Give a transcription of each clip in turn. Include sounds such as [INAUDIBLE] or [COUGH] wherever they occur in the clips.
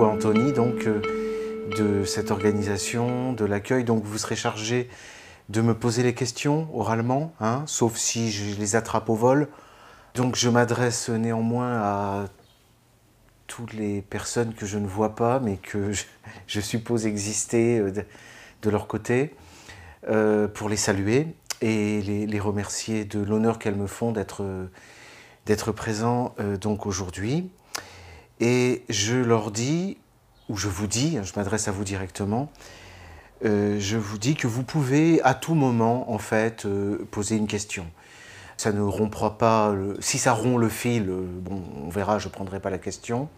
beaucoup Anthony donc, euh, de cette organisation, de l'accueil. Donc vous serez chargé de me poser les questions oralement, hein, sauf si je les attrape au vol. Donc je m'adresse néanmoins à toutes les personnes que je ne vois pas, mais que je, [LAUGHS] suppose exister euh, de, leur côté, euh, pour les saluer et les, remercier de l'honneur qu'elles me font d'être d'être présent donc aujourd'hui. Et je leur dis, ou je vous dis, je m'adresse à vous directement, euh, je vous dis que vous pouvez à tout moment, en fait, euh, poser une question. Ça ne rompra pas, si ça rompt le fil, euh, bon, on verra, je ne prendrai pas la question.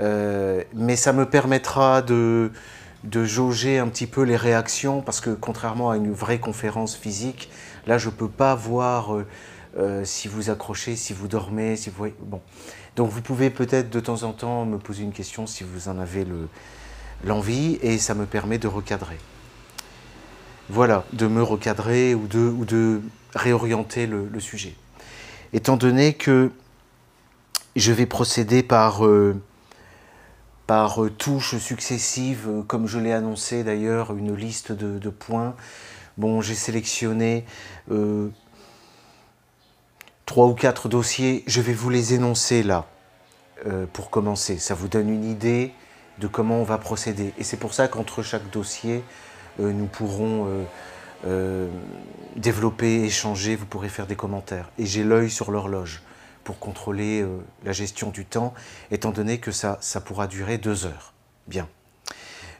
mais ça me permettra de, de jauger un petit peu les réactions, parce que contrairement à une vraie conférence physique, là, je ne peux pas voir si vous accrochez, si vous dormez, si vous... Bon. Donc vous pouvez peut-être de temps en temps me poser une question si vous en avez l'envie et ça me permet de recadrer. Voilà, de me recadrer ou de, ou de réorienter le, sujet. Étant donné que je vais procéder par, euh, par touches successives, comme je l'ai annoncé d'ailleurs, une liste de, points. Bon, j'ai sélectionné euh, trois ou quatre dossiers, je vais vous les énoncer là, euh, pour commencer. Ça vous donne une idée de comment on va procéder. Et c'est pour ça qu'entre chaque dossier, euh, nous pourrons euh, développer, échanger, vous pourrez faire des commentaires. Et j'ai l'œil sur l'horloge pour contrôler la gestion du temps, étant donné que ça, ça pourra durer deux heures. Bien.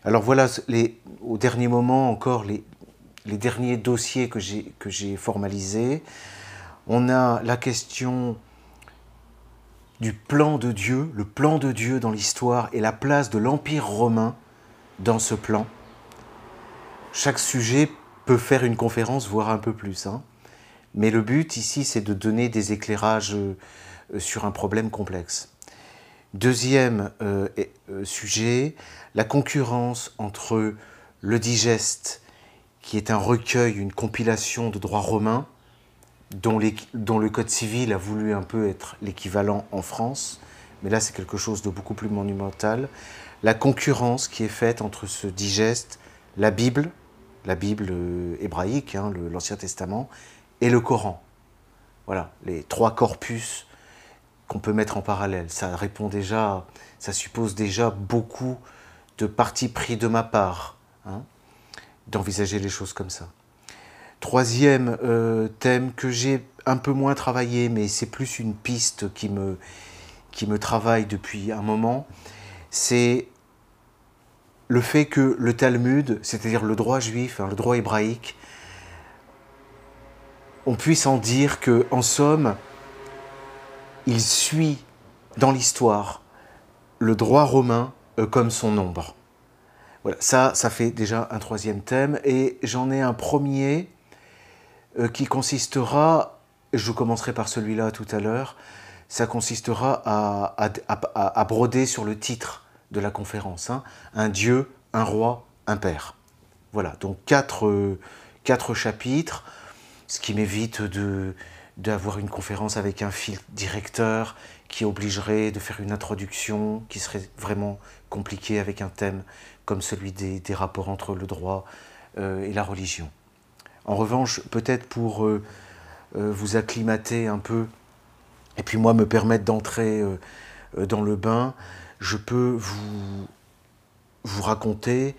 Alors voilà, les, au dernier moment encore, les, les derniers dossiers que j'ai formalisés. On a la question du plan de Dieu, le plan de Dieu dans l'histoire et la place de l'Empire romain dans ce plan. Chaque sujet peut faire une conférence, voire un peu plus. Hein. Mais le but ici, c'est de donner des éclairages euh, sur un problème complexe. Deuxième euh, euh, sujet, la concurrence entre le digeste, qui est un recueil, une compilation de droits romains, dont, le Code civil a voulu un peu être l'équivalent en France, mais là c'est quelque chose de beaucoup plus monumental, la concurrence qui est faite entre ce digeste, la Bible, la Bible euh, hébraïque, hein, l'Ancien Testament, et le Coran. Voilà, les trois corpus qu'on peut mettre en parallèle. Ça répond déjà, ça suppose déjà beaucoup de parti pris de ma part, hein, d'envisager les choses comme ça. Troisième euh, thème que j'ai un peu moins travaillé, mais c'est plus une piste qui me, qui me travaille depuis un moment, c'est le fait que le Talmud, c'est-à-dire le droit juif, hein, le droit hébraïque, on puisse en dire que, en somme, il suit dans l'histoire le droit romain euh, comme son ombre. Voilà, ça, ça fait déjà un troisième thème, et j'en ai un premier qui consistera, je commencerai par celui-là tout à l'heure, ça consistera à, broder sur le titre de la conférence. Hein. Un Dieu, un roi, un père. Voilà, donc quatre, euh, quatre chapitres, ce qui m'évite d'avoir une conférence avec un fil directeur qui obligerait de faire une introduction qui serait vraiment compliquée avec un thème comme celui des, rapports entre le droit euh, et la religion. En revanche, peut-être pour euh, euh, vous acclimater un peu, et puis moi me permettre d'entrer euh, dans le bain, je peux vous, vous raconter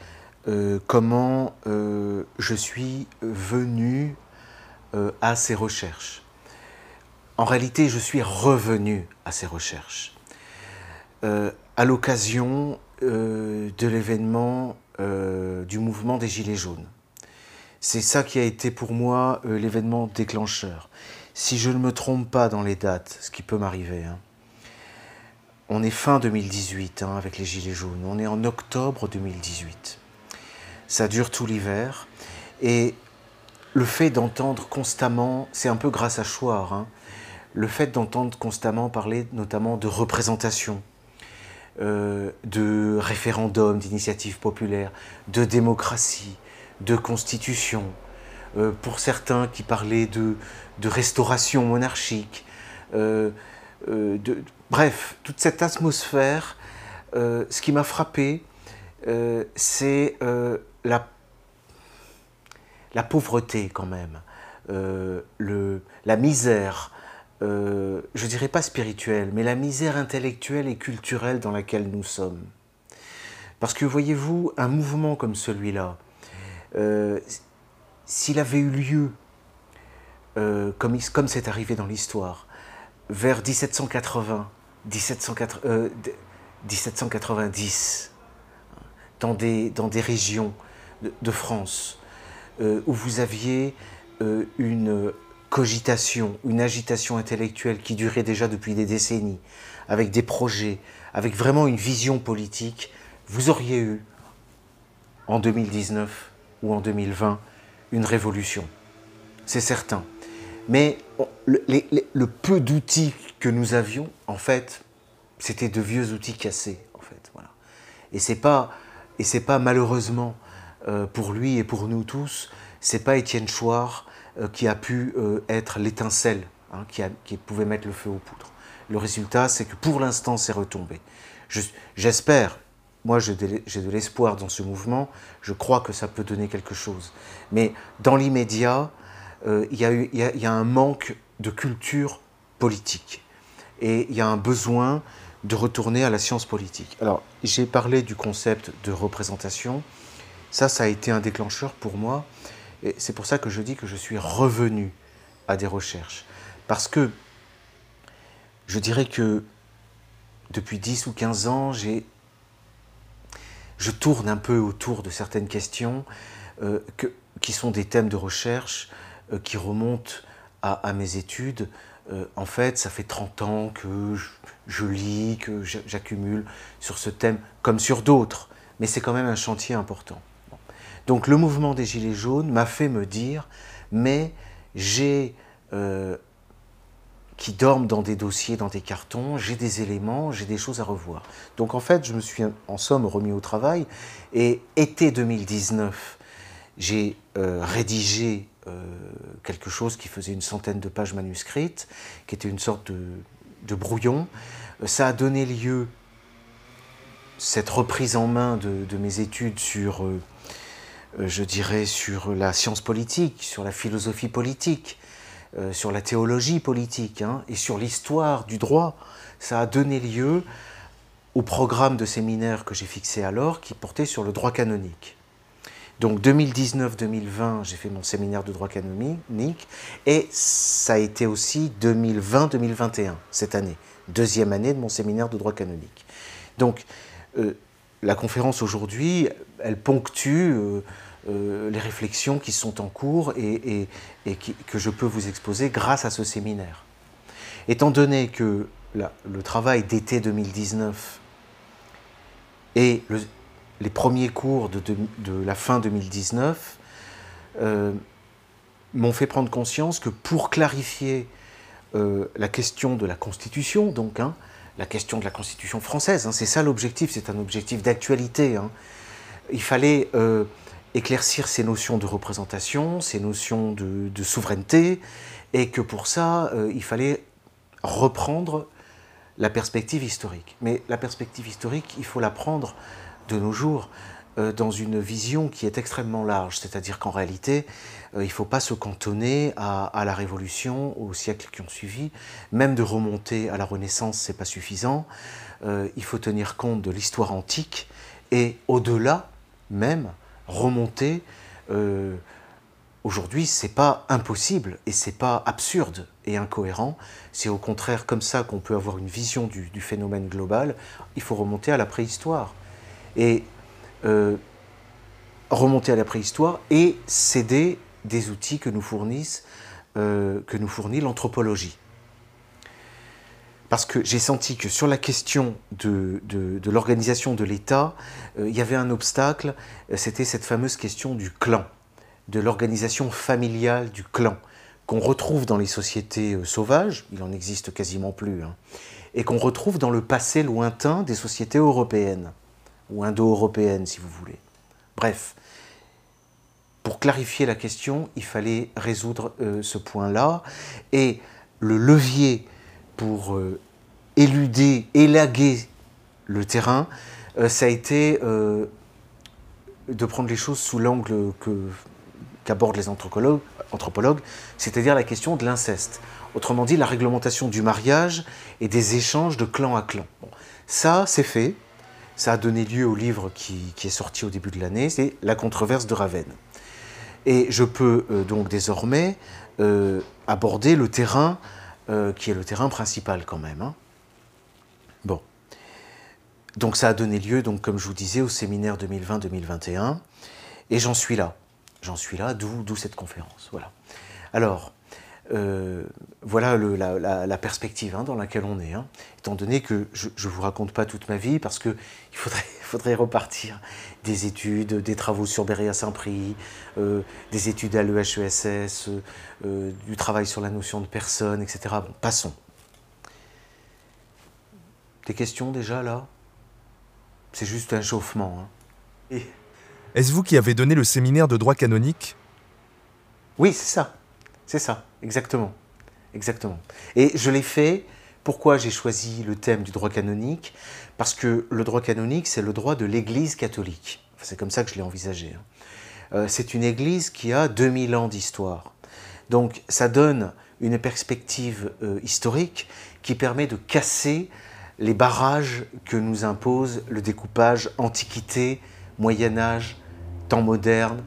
comment je suis venu à ces recherches. En réalité, je suis revenu à ces recherches. à l'occasion de l'événement du mouvement des Gilets jaunes. C'est ça qui a été pour moi euh, l'événement déclencheur. Si je ne me trompe pas dans les dates, ce qui peut m'arriver, hein, on est fin 2018 hein, avec les Gilets jaunes, on est en octobre 2018. Ça dure tout l'hiver et le fait d'entendre constamment, c'est un peu grâce à Chouard, hein, le fait d'entendre constamment parler notamment de représentation, euh, de référendum, d'initiative populaire, de démocratie, de constitution, euh, pour certains qui parlaient de, restauration monarchique. Euh, euh, de, bref, toute cette atmosphère ce qui m'a frappé, c'est la, la pauvreté quand même, le, la misère, euh, je dirais pas spirituelle, mais la misère intellectuelle et culturelle dans laquelle nous sommes. Parce que voyez-vous, un mouvement comme celui-là, euh, s'il avait eu lieu, euh, comme, c'est arrivé dans l'histoire, vers 1780, 1790, dans des, dans des régions de France, où vous aviez une cogitation, une agitation intellectuelle qui durait déjà depuis des décennies, avec des projets, avec vraiment une vision politique, vous auriez eu, en 2019 ou en 2020, une révolution. C'est certain. Mais le, peu d'outils que nous avions, en fait, c'était de vieux outils cassés, en fait. Voilà. Et c'est pas, et c'est pas malheureusement euh, pour lui et pour nous tous, c'est pas Étienne Chouard euh, qui a pu euh, être l'étincelle hein, qui, pouvait mettre le feu aux poudres. Le résultat, c'est que pour l'instant, c'est retombé. J'espère, moi j'ai de l'espoir dans ce mouvement, je crois que ça peut donner quelque chose. Mais dans l'immédiat, euh, il y, a un manque de culture politique. Et il y a un besoin de retourner à la science politique. Alors, j'ai parlé du concept de représentation. Ça, ça a été un déclencheur pour moi. Et c'est pour ça que je dis que je suis revenu à des recherches. Parce que je dirais que depuis 10 ou 15 ans, j'ai je tourne un peu autour de certaines questions euh, qui sont des thèmes de recherche euh, qui remontent à, mes études. Euh, en fait, ça fait 30 ans que je, lis, que j'accumule sur ce thème, comme sur d'autres, mais c'est quand même un chantier important. Donc le mouvement des Gilets jaunes m'a fait me dire, mais j'ai, qui dorment dans des dossiers, dans des cartons, j'ai des éléments, j'ai des choses à revoir. Donc en fait, je me suis en somme remis au travail, et été 2019, j'ai euh, rédigé euh, quelque chose qui faisait une centaine de pages manuscrites, qui était une sorte de, brouillon. Ça a donné lieu, cette reprise en main de, mes études sur euh, je dirais, sur la science politique, sur la philosophie politique, euh, sur la théologie politique hein, et sur l'histoire du droit. Ça a donné lieu au programme de séminaire que j'ai fixé alors qui portait sur le droit canonique. Donc 2019-2020, j'ai fait mon séminaire de droit canonique et ça a été aussi 2020-2021, cette année, deuxième année de mon séminaire de droit canonique. Donc euh, la conférence aujourd'hui, elle ponctue euh, euh, les réflexions qui sont en cours et, que je peux vous exposer grâce à ce séminaire. Étant donné que le travail d'été 2019 et les premiers cours de, la fin 2019 euh, m'ont fait prendre conscience que pour clarifier la question de la Constitution, donc, hein, la question de la Constitution française. Hein. C'est ça l'objectif, c'est un objectif d'actualité. Hein. Il fallait euh, éclaircir ces notions de représentation, ces notions de, souveraineté, et que pour ça, euh, il fallait reprendre la perspective historique. Mais la perspective historique, il faut la prendre de nos jours euh, dans une vision qui est extrêmement large, c'est-à-dire qu'en réalité, euh, il ne faut pas se cantonner à, la Révolution, aux siècles qui ont suivi. Même de remonter à la Renaissance, c'est pas suffisant. Il faut tenir compte de l'histoire antique et au-delà même remonter. Euh, Aujourd'hui, c'est pas impossible et c'est pas absurde et incohérent. C'est au contraire comme ça qu'on peut avoir une vision du, phénomène global. Il faut remonter à la préhistoire et remonter à la préhistoire et céder des outils que nous, euh, que nous fournit l'anthropologie. Parce que j'ai senti que sur la question de, de, l'organisation de l'État, euh, il y avait un obstacle, euh, c'était cette fameuse question du clan, de l'organisation familiale du clan, qu'on retrouve dans les sociétés sauvages, il en existe quasiment plus, hein, et qu'on retrouve dans le passé lointain des sociétés européennes, ou indo-européennes si vous voulez. Bref, pour clarifier la question, il fallait résoudre euh, ce point-là. Et le levier pour euh, éluder, élaguer le terrain, ça a été de prendre les choses sous l'angle qu'abordent les anthropologues, c'est-à-dire la question de l'inceste. Autrement dit, la réglementation du mariage et des échanges de clan à clan. Ça, c'est fait. Ça a donné lieu au livre qui, est sorti au début de l'année, c'est La controverse de Ravenne. Et je peux euh, donc désormais euh, aborder le terrain euh, qui est le terrain principal quand même. Hein. Bon. Donc ça a donné lieu, donc, comme je vous disais, au séminaire 2020-2021. Et j'en suis là. J'en suis là, d'où cette conférence. Voilà. Alors, euh, voilà la, perspective hein, dans laquelle on est. Hein. Étant donné que je ne vous raconte pas toute ma vie, parce qu'il faudrait, [LAUGHS] faudrait repartir des études, des travaux sur Béréa Saint-Prix, euh, des études à l'EHESS, euh, du travail sur la notion de personne, etc. Bon, passons. Des questions déjà là? C'est juste un chauffement. Hein. Est-ce vous qui avez donné le séminaire de droit canonique? Oui, c'est ça. C'est ça, exactement. Exactement. Et je l'ai fait. Pourquoi j'ai choisi le thème du droit canonique? Parce que le droit canonique, c'est le droit de l'Église catholique. c'est comme ça que je l'ai envisagé. Hein. Euh, c'est une Église qui a 2000 ans d'histoire. Donc ça donne une perspective euh, historique qui permet de casser les barrages que nous impose le découpage Antiquité, Moyen Âge, temps moderne,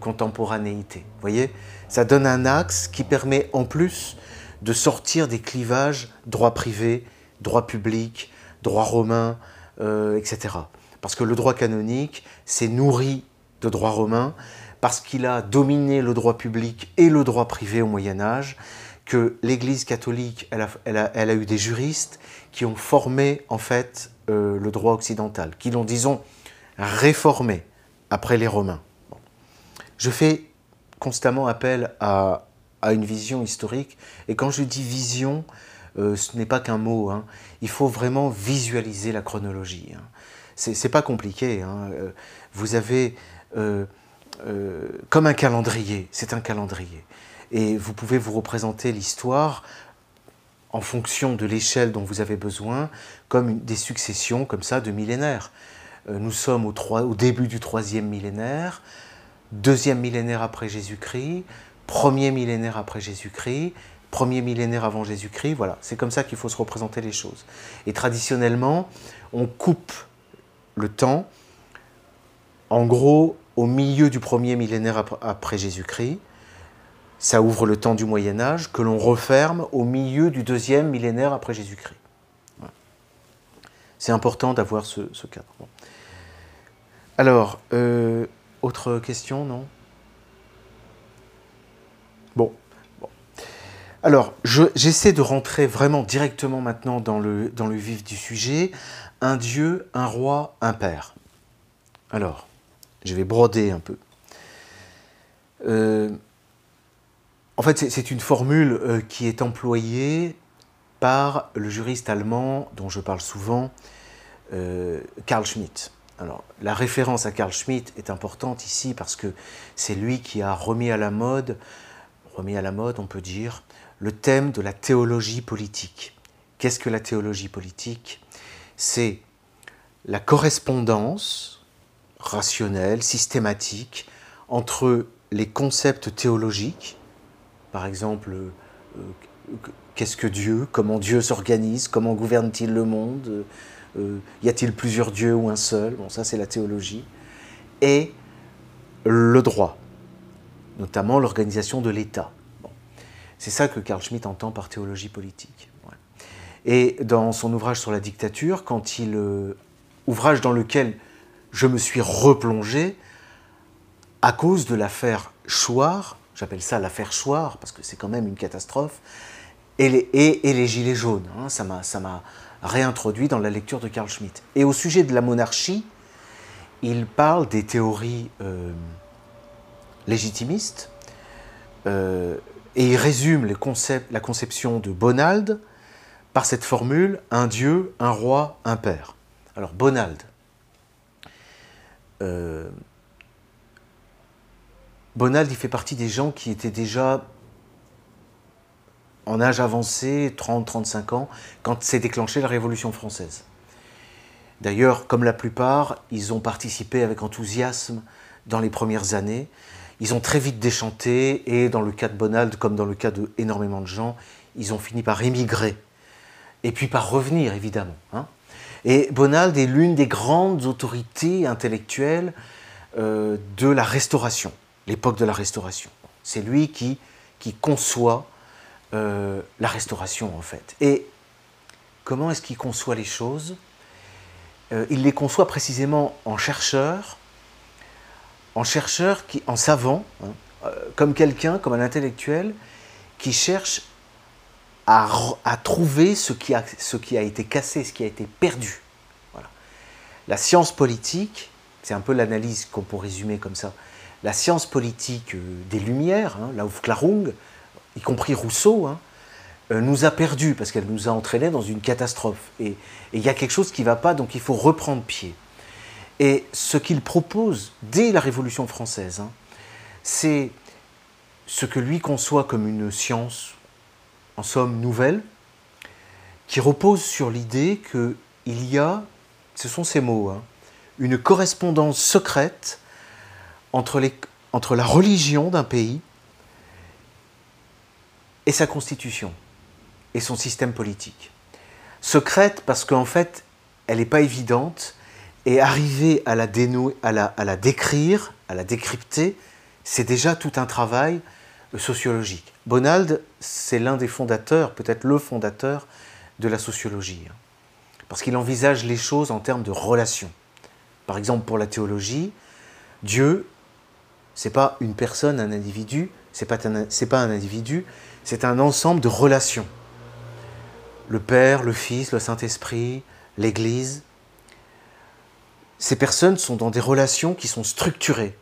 contemporanéité. Vous voyez? Ça donne un axe qui permet en plus de sortir des clivages droit privé, droit public, droit romain, euh, etc. Parce que le droit canonique s'est nourri de droit romain, parce qu'il a dominé le droit public et le droit privé au Moyen Âge, que l'Église catholique, elle a, eu des juristes qui ont formé en fait euh, le droit occidental, qui l'ont, disons, réformé après les Romains. Je fais constamment appel à, une vision historique. Et quand je dis vision, euh, ce n'est pas qu'un mot. Hein. Il faut vraiment visualiser la chronologie. Hein. C'est pas compliqué. Hein. Euh, vous avez euh, comme un calendrier. C'est un calendrier. Et vous pouvez vous représenter l'histoire en fonction de l'échelle dont vous avez besoin, comme des successions comme ça de millénaires. nous sommes au, au début du troisième millénaire deuxième millénaire après Jésus-Christ, premier millénaire après Jésus-Christ, premier millénaire avant Jésus-Christ, voilà, c'est comme ça qu'il faut se représenter les choses. Et traditionnellement, on coupe le temps, en gros, au milieu du premier millénaire après Jésus-Christ, ça ouvre le temps du Moyen Âge, que l'on referme au milieu du deuxième millénaire après Jésus-Christ. C'est important d'avoir ce, cadre. Alors, euh, autre question, non? Bon. Alors, j'essaie de rentrer vraiment directement maintenant dans le, vif du sujet. Un Dieu, un roi, un père. Alors, je vais broder un peu. Euh, en fait, c'est une formule euh, qui est employée par le juriste allemand dont je parle souvent, euh, Karl Schmitt. La référence à Carl Schmitt est importante ici parce que c'est lui qui a remis à la mode, remis à la mode, on peut dire, le thème de la théologie politique. Qu'est-ce que la théologie politique? C'est la correspondance rationnelle, systématique, entre les concepts théologiques, par exemple, euh, qu'est-ce que Dieu, comment Dieu s'organise, comment gouverne-t-il le monde, y a-t-il plusieurs dieux ou un seul? Bon, ça c'est la théologie. Et le droit, notamment l'organisation de l'État. C'est ça que Carl Schmitt entend par théologie politique. Et dans son ouvrage sur la dictature, euh, ouvrage dans lequel je me suis replongé à cause de l'affaire Chouard, j'appelle ça l'affaire Chouard parce que c'est quand même une catastrophe, et les, et, les gilets jaunes. Hein, ça m'a réintroduit dans la lecture de Carl Schmitt. Et au sujet de la monarchie, il parle des théories euh, légitimistes euh, et il résume la conception de Bonald par cette formule un dieu, un roi, un père. Alors Bonald. Euh, Bonald, il fait partie des gens qui étaient déjà en âge avancé, 30-35 ans, quand s'est déclenchée la Révolution française. D'ailleurs, comme la plupart, ils ont participé avec enthousiasme dans les premières années. Ils ont très vite déchanté et dans le cas de Bonald, comme dans le cas de de gens, ils ont fini par émigrer et puis par revenir évidemment. Hein. Et Bonald est l'une des grandes autorités intellectuelles euh, de la Restauration, l'époque de la Restauration. C'est lui qui, qui conçoit euh, la Restauration en fait. Et comment est-ce qu'il conçoit les choses? Euh, Il les conçoit précisément en chercheur, en chercheur, qui, en savant, hein, comme quelqu'un, comme un intellectuel, qui cherche à, trouver ce qui, a, été cassé, ce qui a été perdu. Voilà. La science politique, c'est un peu l'analyse qu'on peut résumer comme ça. La science politique euh, des Lumières, hein, la Aufklärung, y compris Rousseau, hein, euh, nous a perdus parce qu'elle nous a entraînés dans une catastrophe. Et il y a quelque chose qui ne va pas, donc il faut reprendre pied. Et ce qu'il propose dès la Révolution française, hein, c'est ce que lui conçoit comme une science en somme nouvelle, qui repose sur l'idée qu'il y a, ce sont ces mots, hein, une correspondance secrète entre, la religion d'un pays et sa constitution et son système politique. Secrète parce qu'en fait, elle n'est pas évidente et arriver à la, dénouer, à, la, décrire, à la décrypter, c'est déjà tout un travail sociologique. Bonald, c'est l'un des fondateurs, peut-être le fondateur de la sociologie, hein. parce qu'il envisage les choses en termes de relations. Par exemple, pour la théologie, Dieu, c'est pas une personne, un individu, c'est pas pas un individu, c'est un ensemble de relations. Le Père, le Fils, le Saint-Esprit, l'Église. Ces personnes sont dans des relations qui sont structurées,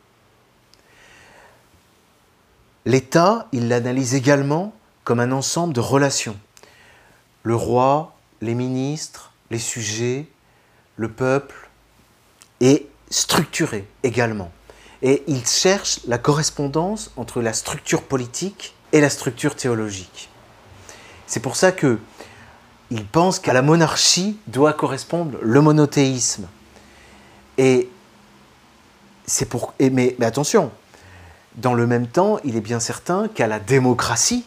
L'État, il l'analyse également comme un ensemble de relations. Le roi, les ministres, les sujets, le peuple, est structuré également. Et il cherche la correspondance entre la structure politique et la structure théologique. C'est pour ça que il pense qu'à la monarchie doit correspondre le monothéisme. Et c'est pour. mais attention, dans le même temps, il est bien certain qu'à la démocratie,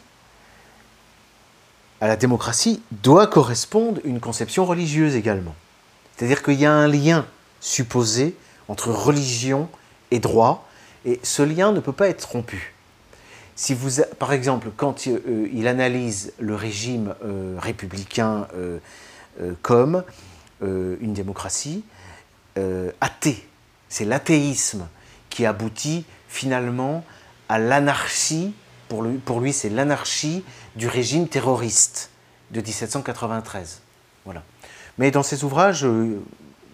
à la démocratie doit correspondre une conception religieuse également. C'est-à-dire qu'il y a un lien supposé entre religion et droit, et ce lien ne peut pas être rompu. Si vous, par exemple, quand euh, il analyse le régime euh, républicain euh, comme une démocratie athée, c'est l'athéisme qui aboutit finalement à l'anarchie, pour lui, c'est l'anarchie du régime terroriste de 1793. Voilà. Mais dans ses ouvrages,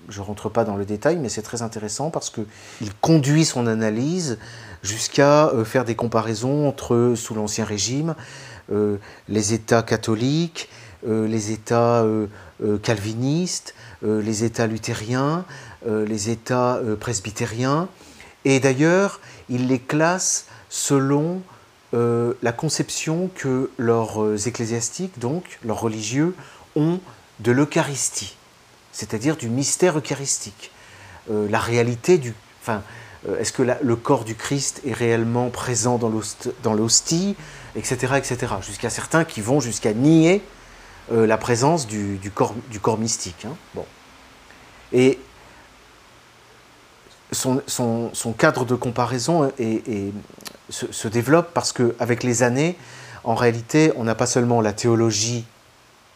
je ne rentre pas dans le détail, mais c'est très intéressant parce qu'il conduit son analyse jusqu'à euh, faire des comparaisons entre, sous l'Ancien Régime, euh, les États catholiques, les États calvinistes, les États luthériens, les États presbytériens. Et d'ailleurs, il les classe selon euh, la conception que leurs euh, ecclésiastiques, donc leurs religieux, ont de l'Eucharistie, c'est-à-dire du mystère eucharistique. Euh, la réalité du. Est-ce que le corps du Christ est réellement présent dans l'hostie, etc., etc. Jusqu'à certains qui vont jusqu'à nier la présence du, corps, mystique. Hein. Et son, cadre de comparaison se, développe parce qu'avec les années, en réalité, on n'a pas seulement la théologie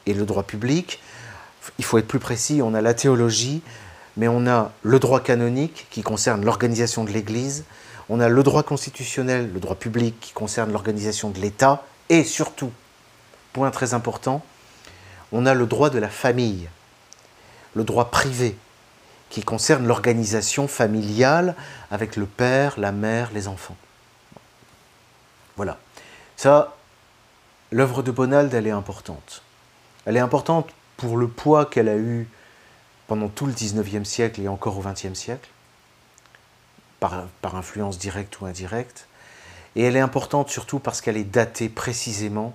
et le droit public, il faut être plus précis, on a la théologie, mais on a le droit canonique qui concerne l'organisation de l'Église, on a le droit constitutionnel, le droit public qui concerne l'organisation de l'État, et surtout, point très important, on a le droit de la famille, le droit privé, qui concerne l'organisation familiale avec le père, la mère, les enfants. Voilà. Ça, l'œuvre de Bonald, elle est importante. Elle est importante pour le poids qu'elle a eu pendant tout le 19e siècle et encore au 20e siècle, par, influence directe ou indirecte. Et elle est importante surtout parce qu'elle est datée précisément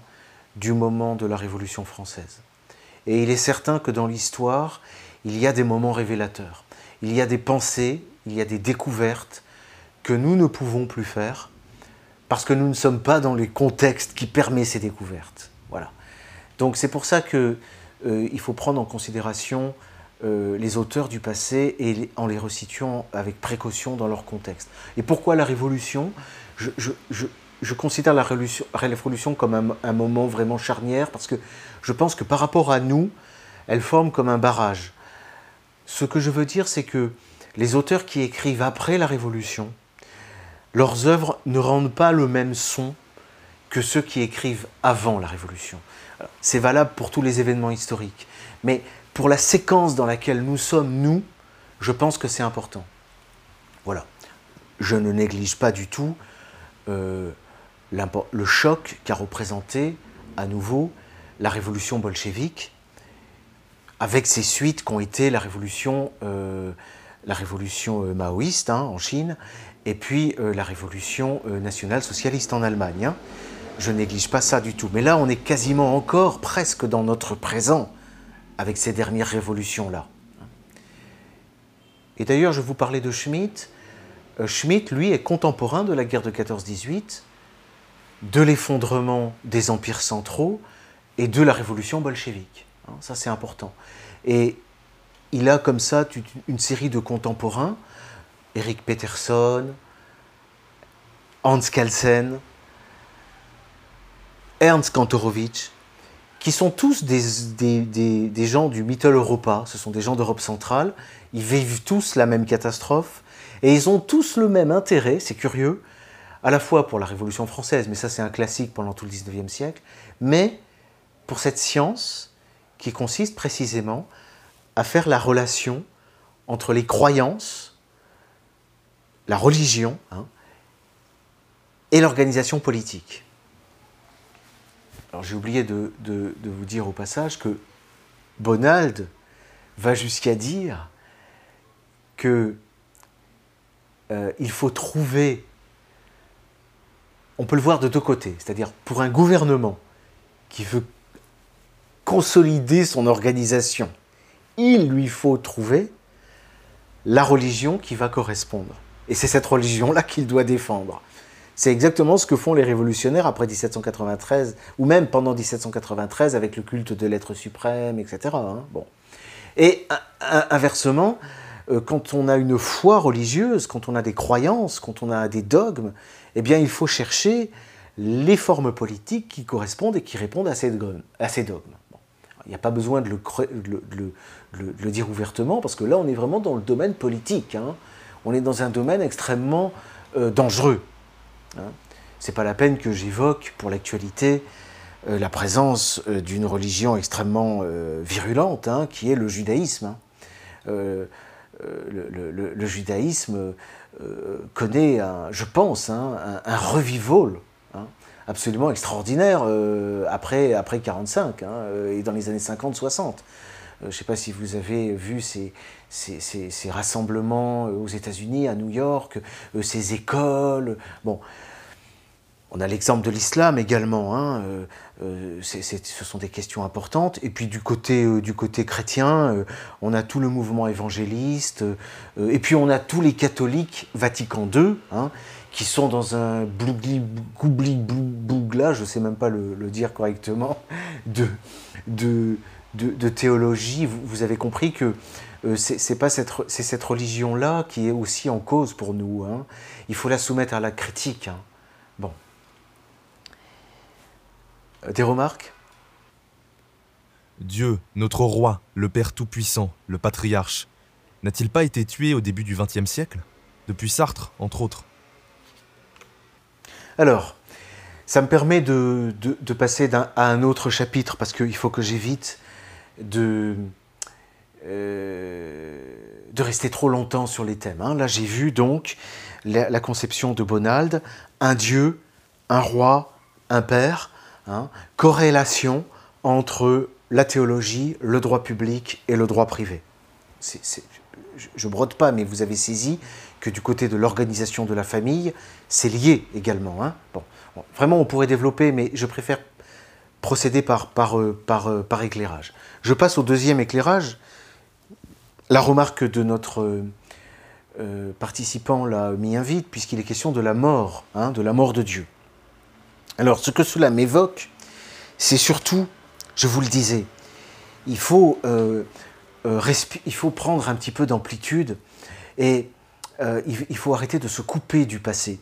du moment de la Révolution française. Et il est certain que dans l'histoire, il y a des moments révélateurs. Il y a des pensées, il y a des découvertes que nous ne pouvons plus faire parce que nous ne sommes pas dans les contextes qui permettent ces découvertes. Voilà. Donc c'est pour ça qu'il euh, faut prendre en considération euh, les auteurs du passé et en les resituant avec précaution dans leur contexte. Et pourquoi la Révolution? Je, considère la Révolution, comme un, moment vraiment charnière parce que je pense que par rapport à nous, elle forme comme un barrage. Ce que je veux dire, c'est que les auteurs qui écrivent après la Révolution, leurs œuvres ne rendent pas le même son que ceux qui écrivent avant la Révolution. C'est valable pour tous les événements historiques. Mais pour la séquence dans laquelle nous sommes, nous, je pense que c'est important. Voilà. Je ne néglige pas du tout euh, le choc qu'a représenté à nouveau la révolution bolchevique, avec ses suites qui ont été la révolution, euh, la révolution euh, maoïste hein, en Chine, et puis la révolution nationale socialiste en Allemagne. Hein. Je néglige pas ça du tout. Mais là, on est quasiment encore presque dans notre présent avec ces dernières révolutions-là. Et d'ailleurs, je vous parlais de Schmitt. Euh, Schmitt, lui, est contemporain de la guerre de 14-18, de l'effondrement des empires centraux et de la révolution bolchevique. Hein, ça, c'est important. Et il a comme ça une série de contemporains, Eric Peterson, Hans Kelsen, Ernst Kantorowicz, qui sont tous des, gens du Mittel Europa, ce sont des gens d'Europe centrale, ils vivent tous la même catastrophe, et ils ont tous le même intérêt, c'est curieux, à la fois pour la Révolution française, mais ça c'est un classique pendant tout le XIXe siècle, mais pour cette science qui consiste précisément à faire la relation entre les croyances, la religion hein, et l'organisation politique. Alors j'ai oublié de, vous dire au passage que Bonald va jusqu'à dire que euh, il faut trouver, on peut le voir de deux côtés, c'est-à-dire pour un gouvernement qui veut consolider son organisation, il lui faut trouver la religion qui va correspondre. Et c'est cette religion-là qu'il doit défendre. C'est exactement ce que font les révolutionnaires après 1793, ou même pendant 1793 avec le culte de l'être suprême, etc. Hein. bon. Et inversement, euh, quand on a une foi religieuse, quand on a des croyances, quand on a des dogmes, eh bien il faut chercher les formes politiques qui correspondent et qui répondent à ces dogmes. Il n'y a pas besoin de le, dire ouvertement, parce que là on est vraiment dans le domaine politique. Hein. On est dans un domaine extrêmement euh, dangereux. Hein. C'est pas la peine que j'évoque pour l'actualité euh, la présence euh, d'une religion extrêmement euh, virulente, hein, qui est le judaïsme. Hein. Le, judaïsme connaît, je pense, un, revival absolument extraordinaire après, après 45 et dans les années 50-60. je ne sais pas si vous avez vu ces, ces, rassemblements aux États-Unis, à New York, ces écoles. Bon, on a l'exemple de l'islam également. Hein, euh, euh, ce sont des questions importantes. Et puis du côté, euh, du côté chrétien, on a tout le mouvement évangéliste. et puis on a tous les catholiques Vatican II, hein, qui sont dans un blougli bougla, je ne sais même pas le, dire correctement, de, de, de, théologie. Vous, avez compris que c'est pas cette, cette religion-là qui est aussi en cause pour nous. Hein. Il faut la soumettre à la critique. Bon. Des remarques? Dieu, notre roi, le Père Tout-Puissant, le patriarche, n'a-t-il pas été tué au début du XXe siècle? Depuis Sartre, entre autres. Alors, ça me permet de, passer à un autre chapitre, parce qu'il faut que j'évite de, euh, de rester trop longtemps sur les thèmes. Hein. Là, j'ai vu donc la, conception de Bonald, un Dieu, un roi, un père, Hein, corrélation entre la théologie, le droit public et le droit privé. je ne brode pas, mais vous avez saisi que du côté de l'organisation de la famille, c'est lié également. Hein. Bon, vraiment, on pourrait développer, mais je préfère procéder par, euh, euh, par éclairage. Je passe au deuxième éclairage. La remarque de notre euh, participant l'a mis invite, puisqu'il est question de la mort, hein, de la mort de Dieu. Alors, ce que cela m'évoque, c'est surtout, je vous le disais, il faut, euh, euh, il faut prendre un petit peu d'amplitude et il, faut arrêter de se couper du passé.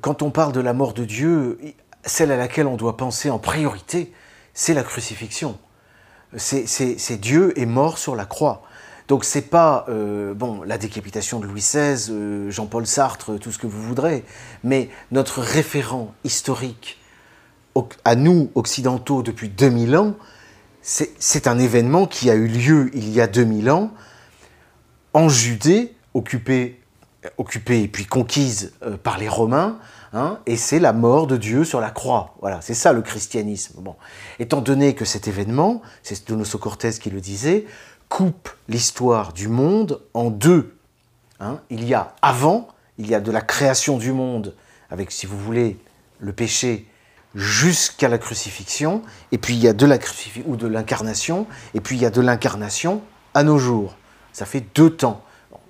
quand on parle de la mort de Dieu, celle à laquelle on doit penser en priorité, c'est la crucifixion. C'est Dieu est mort sur la croix. Donc c'est pas euh, bon la décapitation de Louis XVI, euh, Jean-Paul Sartre, tout ce que vous voudrez, mais notre référent historique à nous occidentaux depuis 2000 ans, c'est un événement qui a eu lieu il y a 2000 ans en Judée, occupée, occupée et puis conquise euh, par les Romains, hein, et c'est la mort de Dieu sur la croix. Voilà, c'est ça le christianisme. Bon, étant donné que cet événement, c'est Donoso Cortés qui le disait, coupe l'histoire du monde en deux. Hein. il y a avant, il y a de la création du monde, avec, si vous voulez, le péché jusqu'à la crucifixion, et puis il y a de la crucifixion ou de l'incarnation, et puis il y a de l'incarnation à nos jours. Ça fait deux temps.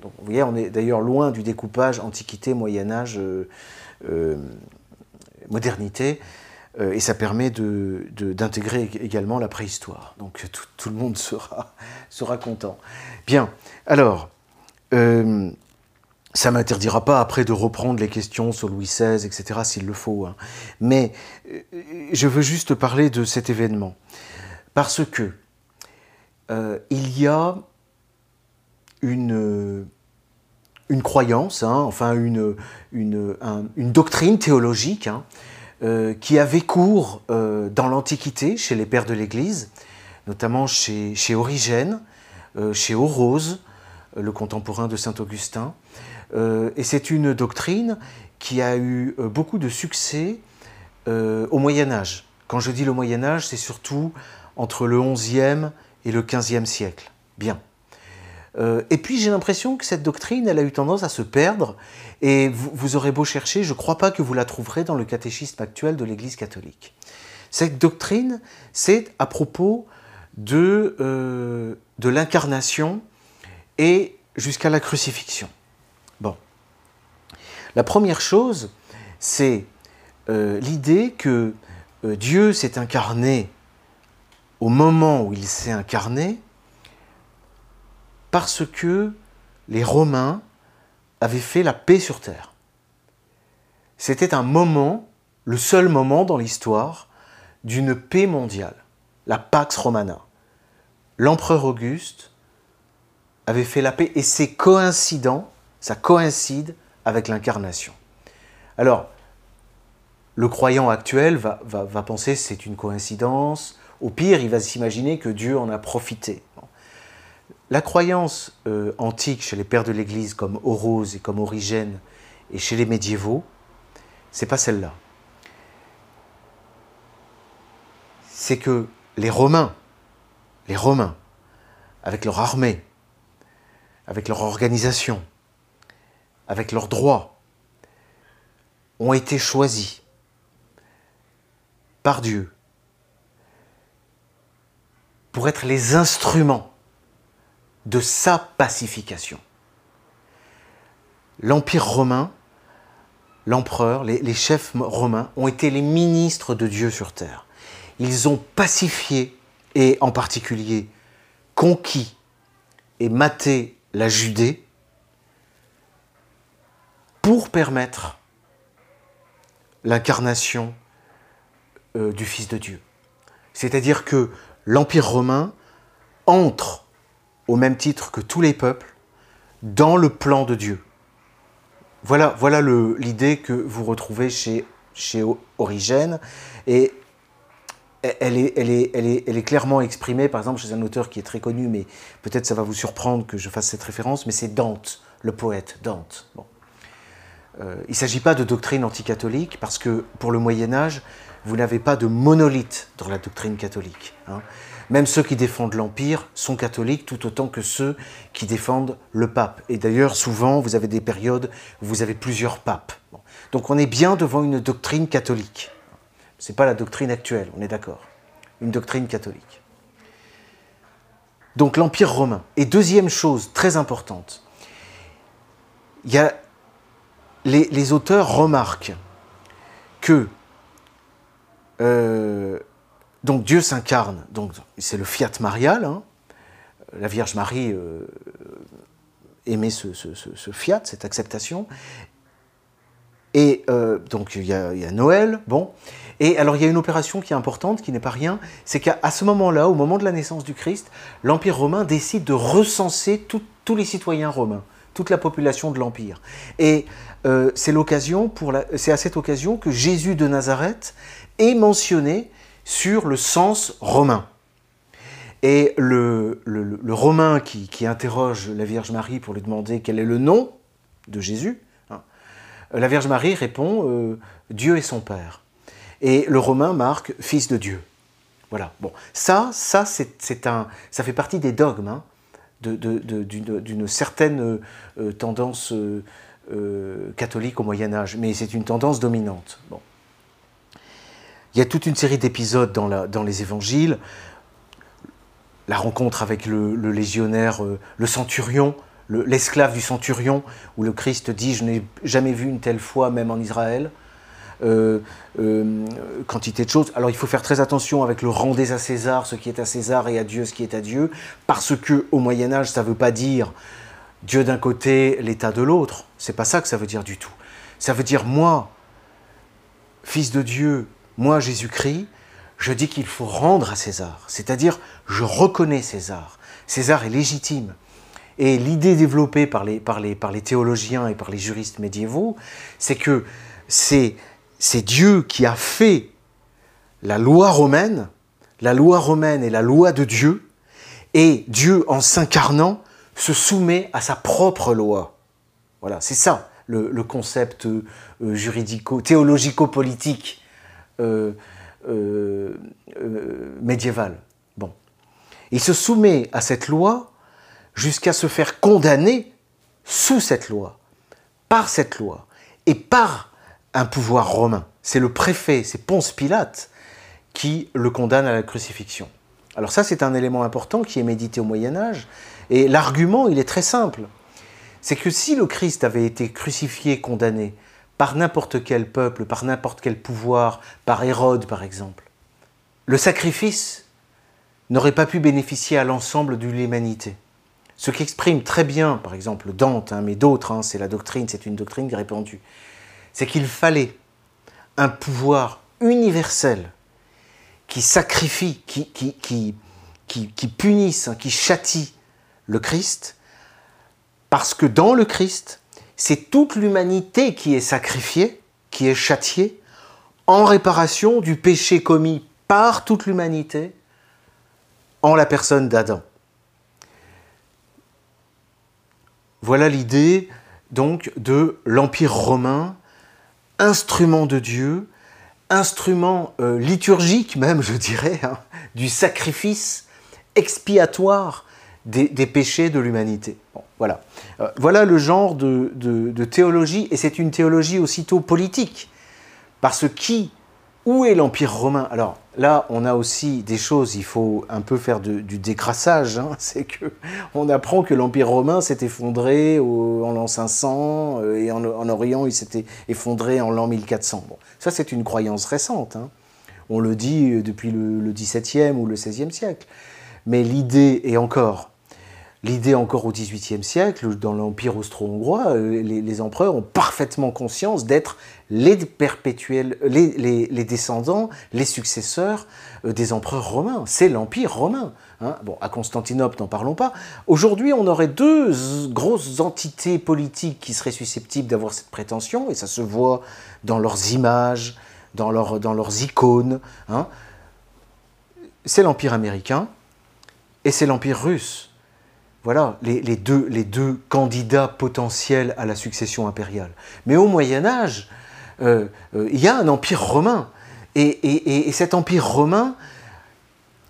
vous voyez, on est d'ailleurs loin du découpage Antiquité, Moyen Âge, euh, modernité. Euh, et ça permet d'intégrer de, également la préhistoire. Donc tout, le monde [LAUGHS] sera, sera, content. Bien, alors, euh, ça ne m'interdira pas après de reprendre les questions sur Louis XVI, etc., s'il le faut. Hein. Mais euh, je veux juste parler de cet événement. Parce que il y a une, une croyance, hein, enfin une, une, une, doctrine théologique, hein, euh, qui avait cours euh, dans l'Antiquité chez les pères de l'Église, notamment chez, chez Origène, euh, chez Orose, le contemporain de Saint Augustin. et c'est une doctrine qui a eu beaucoup de succès au Moyen Âge. Quand je dis le Moyen Âge, c'est surtout entre le XIe et le XVe siècle. Bien. Euh, et puis j'ai l'impression que cette doctrine, elle a eu tendance à se perdre, et vous, aurez beau chercher, je ne crois pas que vous la trouverez dans le catéchisme actuel de l'Église catholique. Cette doctrine, c'est à propos de, euh, de l'incarnation et jusqu'à la crucifixion. Bon. La première chose, c'est euh, l'idée que Dieu s'est incarné au moment où il s'est incarné, parce que les Romains avaient fait la paix sur terre. C'était un moment, le seul moment dans l'histoire, d'une paix mondiale, la Pax Romana. L'empereur Auguste avait fait la paix et c'est coïncident, ça coïncide avec l'incarnation. Alors, le croyant actuel va, va, va penser c'est une coïncidence, au pire il va s'imaginer que Dieu en a profité. La croyance euh, antique chez les pères de l'Église comme Orose et comme Origène et chez les médiévaux, c'est pas celle-là. C'est que les Romains, les Romains, avec leur armée, avec leur organisation, avec leurs droits, ont été choisis par Dieu pour être les instruments de sa pacification. L'Empire romain, l'empereur, les, chefs romains ont été les ministres de Dieu sur terre. Ils ont pacifié et en particulier conquis et maté la Judée pour permettre l'incarnation euh, du Fils de Dieu. C'est-à-dire que l'Empire romain entre au même titre que tous les peuples, dans le plan de Dieu. Voilà, voilà l'idée que vous retrouvez chez, Origène, et est, elle est, clairement exprimée, par exemple, chez un auteur qui est très connu, mais peut-être ça va vous surprendre que je fasse cette référence, mais c'est Dante, le poète Dante. Bon. Euh, il ne s'agit pas de doctrine anticatholique, parce que pour le Moyen Âge, vous n'avez pas de monolithe dans la doctrine catholique. Hein. Même ceux qui défendent l'Empire sont catholiques tout autant que ceux qui défendent le pape. Et d'ailleurs, souvent, vous avez des périodes où vous avez plusieurs papes. Donc on est bien devant une doctrine catholique. Ce n'est pas la doctrine actuelle, on est d'accord. Une doctrine catholique. Donc l'Empire romain. Et deuxième chose très importante, y a, les, auteurs remarquent que euh, donc Dieu s'incarne, donc c'est le fiat marial. Hein. la Vierge Marie euh, aimait ce, fiat, cette acceptation. Et euh, donc il y, a, Noël, bon. Et alors il y a une opération qui est importante, qui n'est pas rien, c'est qu'à ce moment-là, au moment de la naissance du Christ, l'Empire romain décide de recenser tous les citoyens romains, toute la population de l'Empire. Et euh, c'est c'est à cette occasion que Jésus de Nazareth est mentionné sur le sens romain. Et le, Romain qui, interroge la Vierge Marie pour lui demander quel est le nom de Jésus, hein, la Vierge Marie répond euh, Dieu est son Père. Et le Romain marque Fils de Dieu. Voilà. Bon, ça, ça, un, ça fait partie des dogmes hein, d'une certaine euh, tendance euh, catholique au Moyen Âge, mais c'est une tendance dominante. Bon. Il y a toute une série d'épisodes dans, les évangiles. La rencontre avec le, légionnaire, euh, le centurion, l'esclave du centurion, où le Christ dit Je n'ai jamais vu une telle foi, même en Israël. Euh, euh, quantité de choses. Alors il faut faire très attention avec le rendez à César ce qui est à César et à Dieu ce qui est à Dieu, parce que au Moyen Âge ça ne veut pas dire Dieu d'un côté, l'État de l'autre. C'est pas ça que ça veut dire du tout. Ça veut dire moi, fils de Dieu, moi, Jésus-Christ, je dis qu'il faut rendre à César. C'est-à-dire, je reconnais César. César est légitime. Et l'idée développée par les, par, les, par les théologiens et par les juristes médiévaux, c'est que c'est Dieu qui a fait la loi romaine, la loi romaine est la loi de Dieu, et Dieu, en s'incarnant, se soumet à sa propre loi. Voilà, c'est ça le, concept euh, médiévale. Bon. Il se soumet à cette loi jusqu'à se faire condamner sous cette loi, par cette loi, et par un pouvoir romain. C'est le préfet, c'est Ponce Pilate qui le condamne à la crucifixion. Alors ça, c'est un élément important qui est médité au Moyen Âge, et l'argument, il est très simple. C'est que si le Christ avait été crucifié, condamné, par n'importe quel peuple, par n'importe quel pouvoir, par Hérode par exemple. Le sacrifice n'aurait pas pu bénéficier à l'ensemble de l'humanité. Ce qu'exprime très bien, par exemple, Dante, hein, mais d'autres, hein, c'est la doctrine, c'est une doctrine répandue, c'est qu'il fallait un pouvoir universel qui sacrifie, qui, punisse, hein, qui châtie le Christ, parce que dans le Christ, c'est toute l'humanité qui est sacrifiée, qui est châtiée, en réparation du péché commis par toute l'humanité en la personne d'Adam. Voilà l'idée donc de l'Empire romain, instrument de Dieu, instrument euh, liturgique même, je dirais, hein, du sacrifice expiatoire des, péchés de l'humanité. voilà. Euh, voilà le genre de, théologie, et c'est une théologie aussitôt politique. Parce qui, où est l'Empire romain? Alors là, on a aussi des choses, il faut un peu faire du décrassage. Hein. [LAUGHS] c'est que on apprend que l'Empire romain s'est effondré en l'an 500, euh, et en, Orient, il s'était effondré en l'an 1400. Bon, ça, c'est une croyance récente. Hein. On le dit euh, depuis le, le XVIIe ou le XVIe siècle. Mais l'idée est encore, L'idée encore au XVIIIe siècle, dans l'Empire austro-hongrois, euh, les, empereurs ont parfaitement conscience d'être les perpétuels, les, descendants, les successeurs euh, des empereurs romains. C'est l'Empire romain. Hein. Bon, à Constantinople, n'en parlons pas. Aujourd'hui, on aurait deux grosses entités politiques qui seraient susceptibles d'avoir cette prétention, et ça se voit dans leurs images, dans, dans leurs icônes. Hein. C'est l'Empire américain et c'est l'Empire russe voilà les, deux, candidats potentiels à la succession impériale. Mais au Moyen Âge, euh, euh, il y a un empire romain. Et, cet empire romain,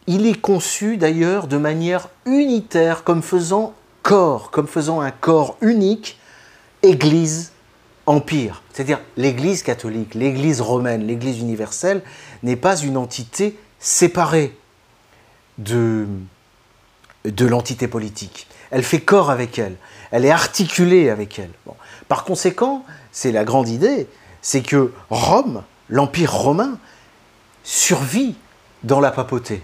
il est conçu d'ailleurs de manière unitaire, comme faisant corps, comme faisant un corps unique, Église, empire. C'est-à-dire l'Église catholique, l'Église romaine, l'Église universelle n'est pas une entité séparée de, de l'entité politique. Elle fait corps avec elle, elle est articulée avec elle. Par conséquent, c'est la grande idée, c'est que Rome, l'Empire romain, survit dans la papauté.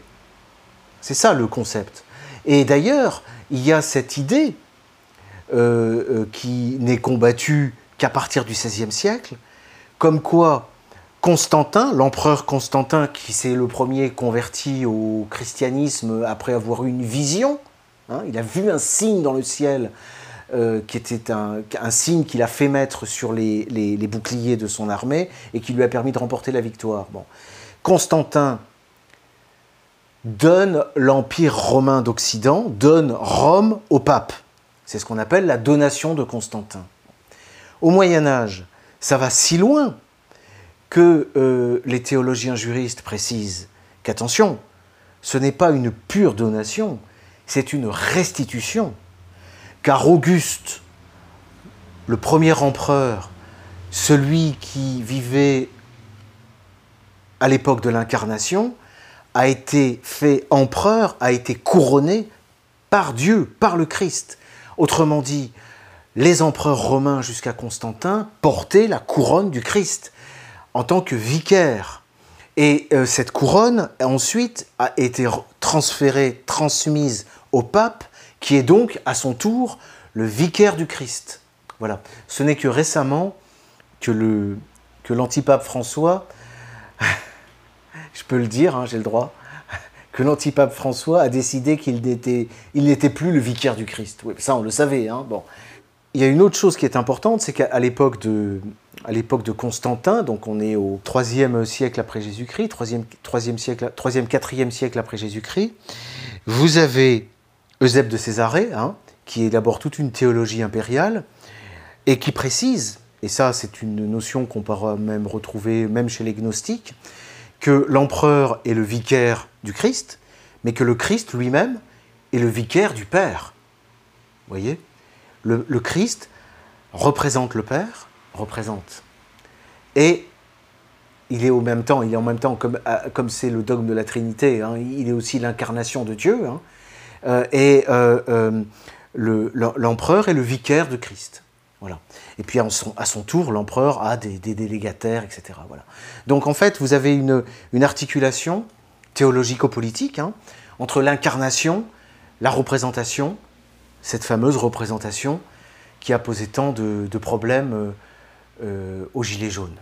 C'est ça le concept. Et d'ailleurs, il y a cette idée euh, euh, qui n'est combattue qu'à partir du XVIe siècle, comme quoi Constantin, l'empereur Constantin, qui s'est le premier converti au christianisme après avoir eu une vision, hein, il a vu un signe dans le ciel euh, qui était un, signe qu'il a fait mettre sur les, boucliers de son armée et qui lui a permis de remporter la victoire. Bon. Constantin donne l'Empire romain d'Occident, donne Rome au pape. C'est ce qu'on appelle la donation de Constantin. Au Moyen Âge, ça va si loin que euh, les théologiens juristes précisent qu'attention, ce n'est pas une pure donation, c'est une restitution. Car Auguste, le premier empereur, celui qui vivait à l'époque de l'incarnation, a été fait empereur, a été couronné par Dieu, par le Christ. Autrement dit, les empereurs romains jusqu'à Constantin portaient la couronne du Christ en tant que vicaire. Et euh, cette couronne, ensuite, a été transférée, transmise au pape, qui est donc, à son tour, le vicaire du Christ. Voilà. Ce n'est que récemment que, le, que l'antipape François [LAUGHS] je peux le dire, hein, j'ai le droit, [LAUGHS] que l'antipape François a décidé qu'il n'était, il plus le vicaire du Christ. Oui, ça, on le savait. Hein, bon. Il y a une autre chose qui est importante, c'est qu'à l'époque de, à l'époque de Constantin, donc on est au 3e siècle après Jésus-Christ, 3e, 3e, siècle, 3e, 4e siècle après Jésus-Christ, vous avez Eusèbe de Césarée, hein, qui élabore toute une théologie impériale et qui précise, et ça c'est une notion qu'on pourra même retrouver même chez les gnostiques, que l'empereur est le vicaire du Christ, mais que le Christ lui-même est le vicaire du Père. Vous voyez? Le, Christ représente le Père, représente. Et il est au même temps, il est en même temps, comme euh, comme c'est le dogme de la Trinité, hein, il est aussi l'incarnation de Dieu. Hein, euh, et euh, l'empereur est le vicaire de Christ. Voilà. Et puis à son, tour, l'empereur a des, délégataires, etc. Voilà. Donc en fait, vous avez une, articulation théologico-politique hein, entre l'incarnation, la représentation, cette fameuse représentation qui a posé tant de, problèmes euh, aux Gilets jaunes.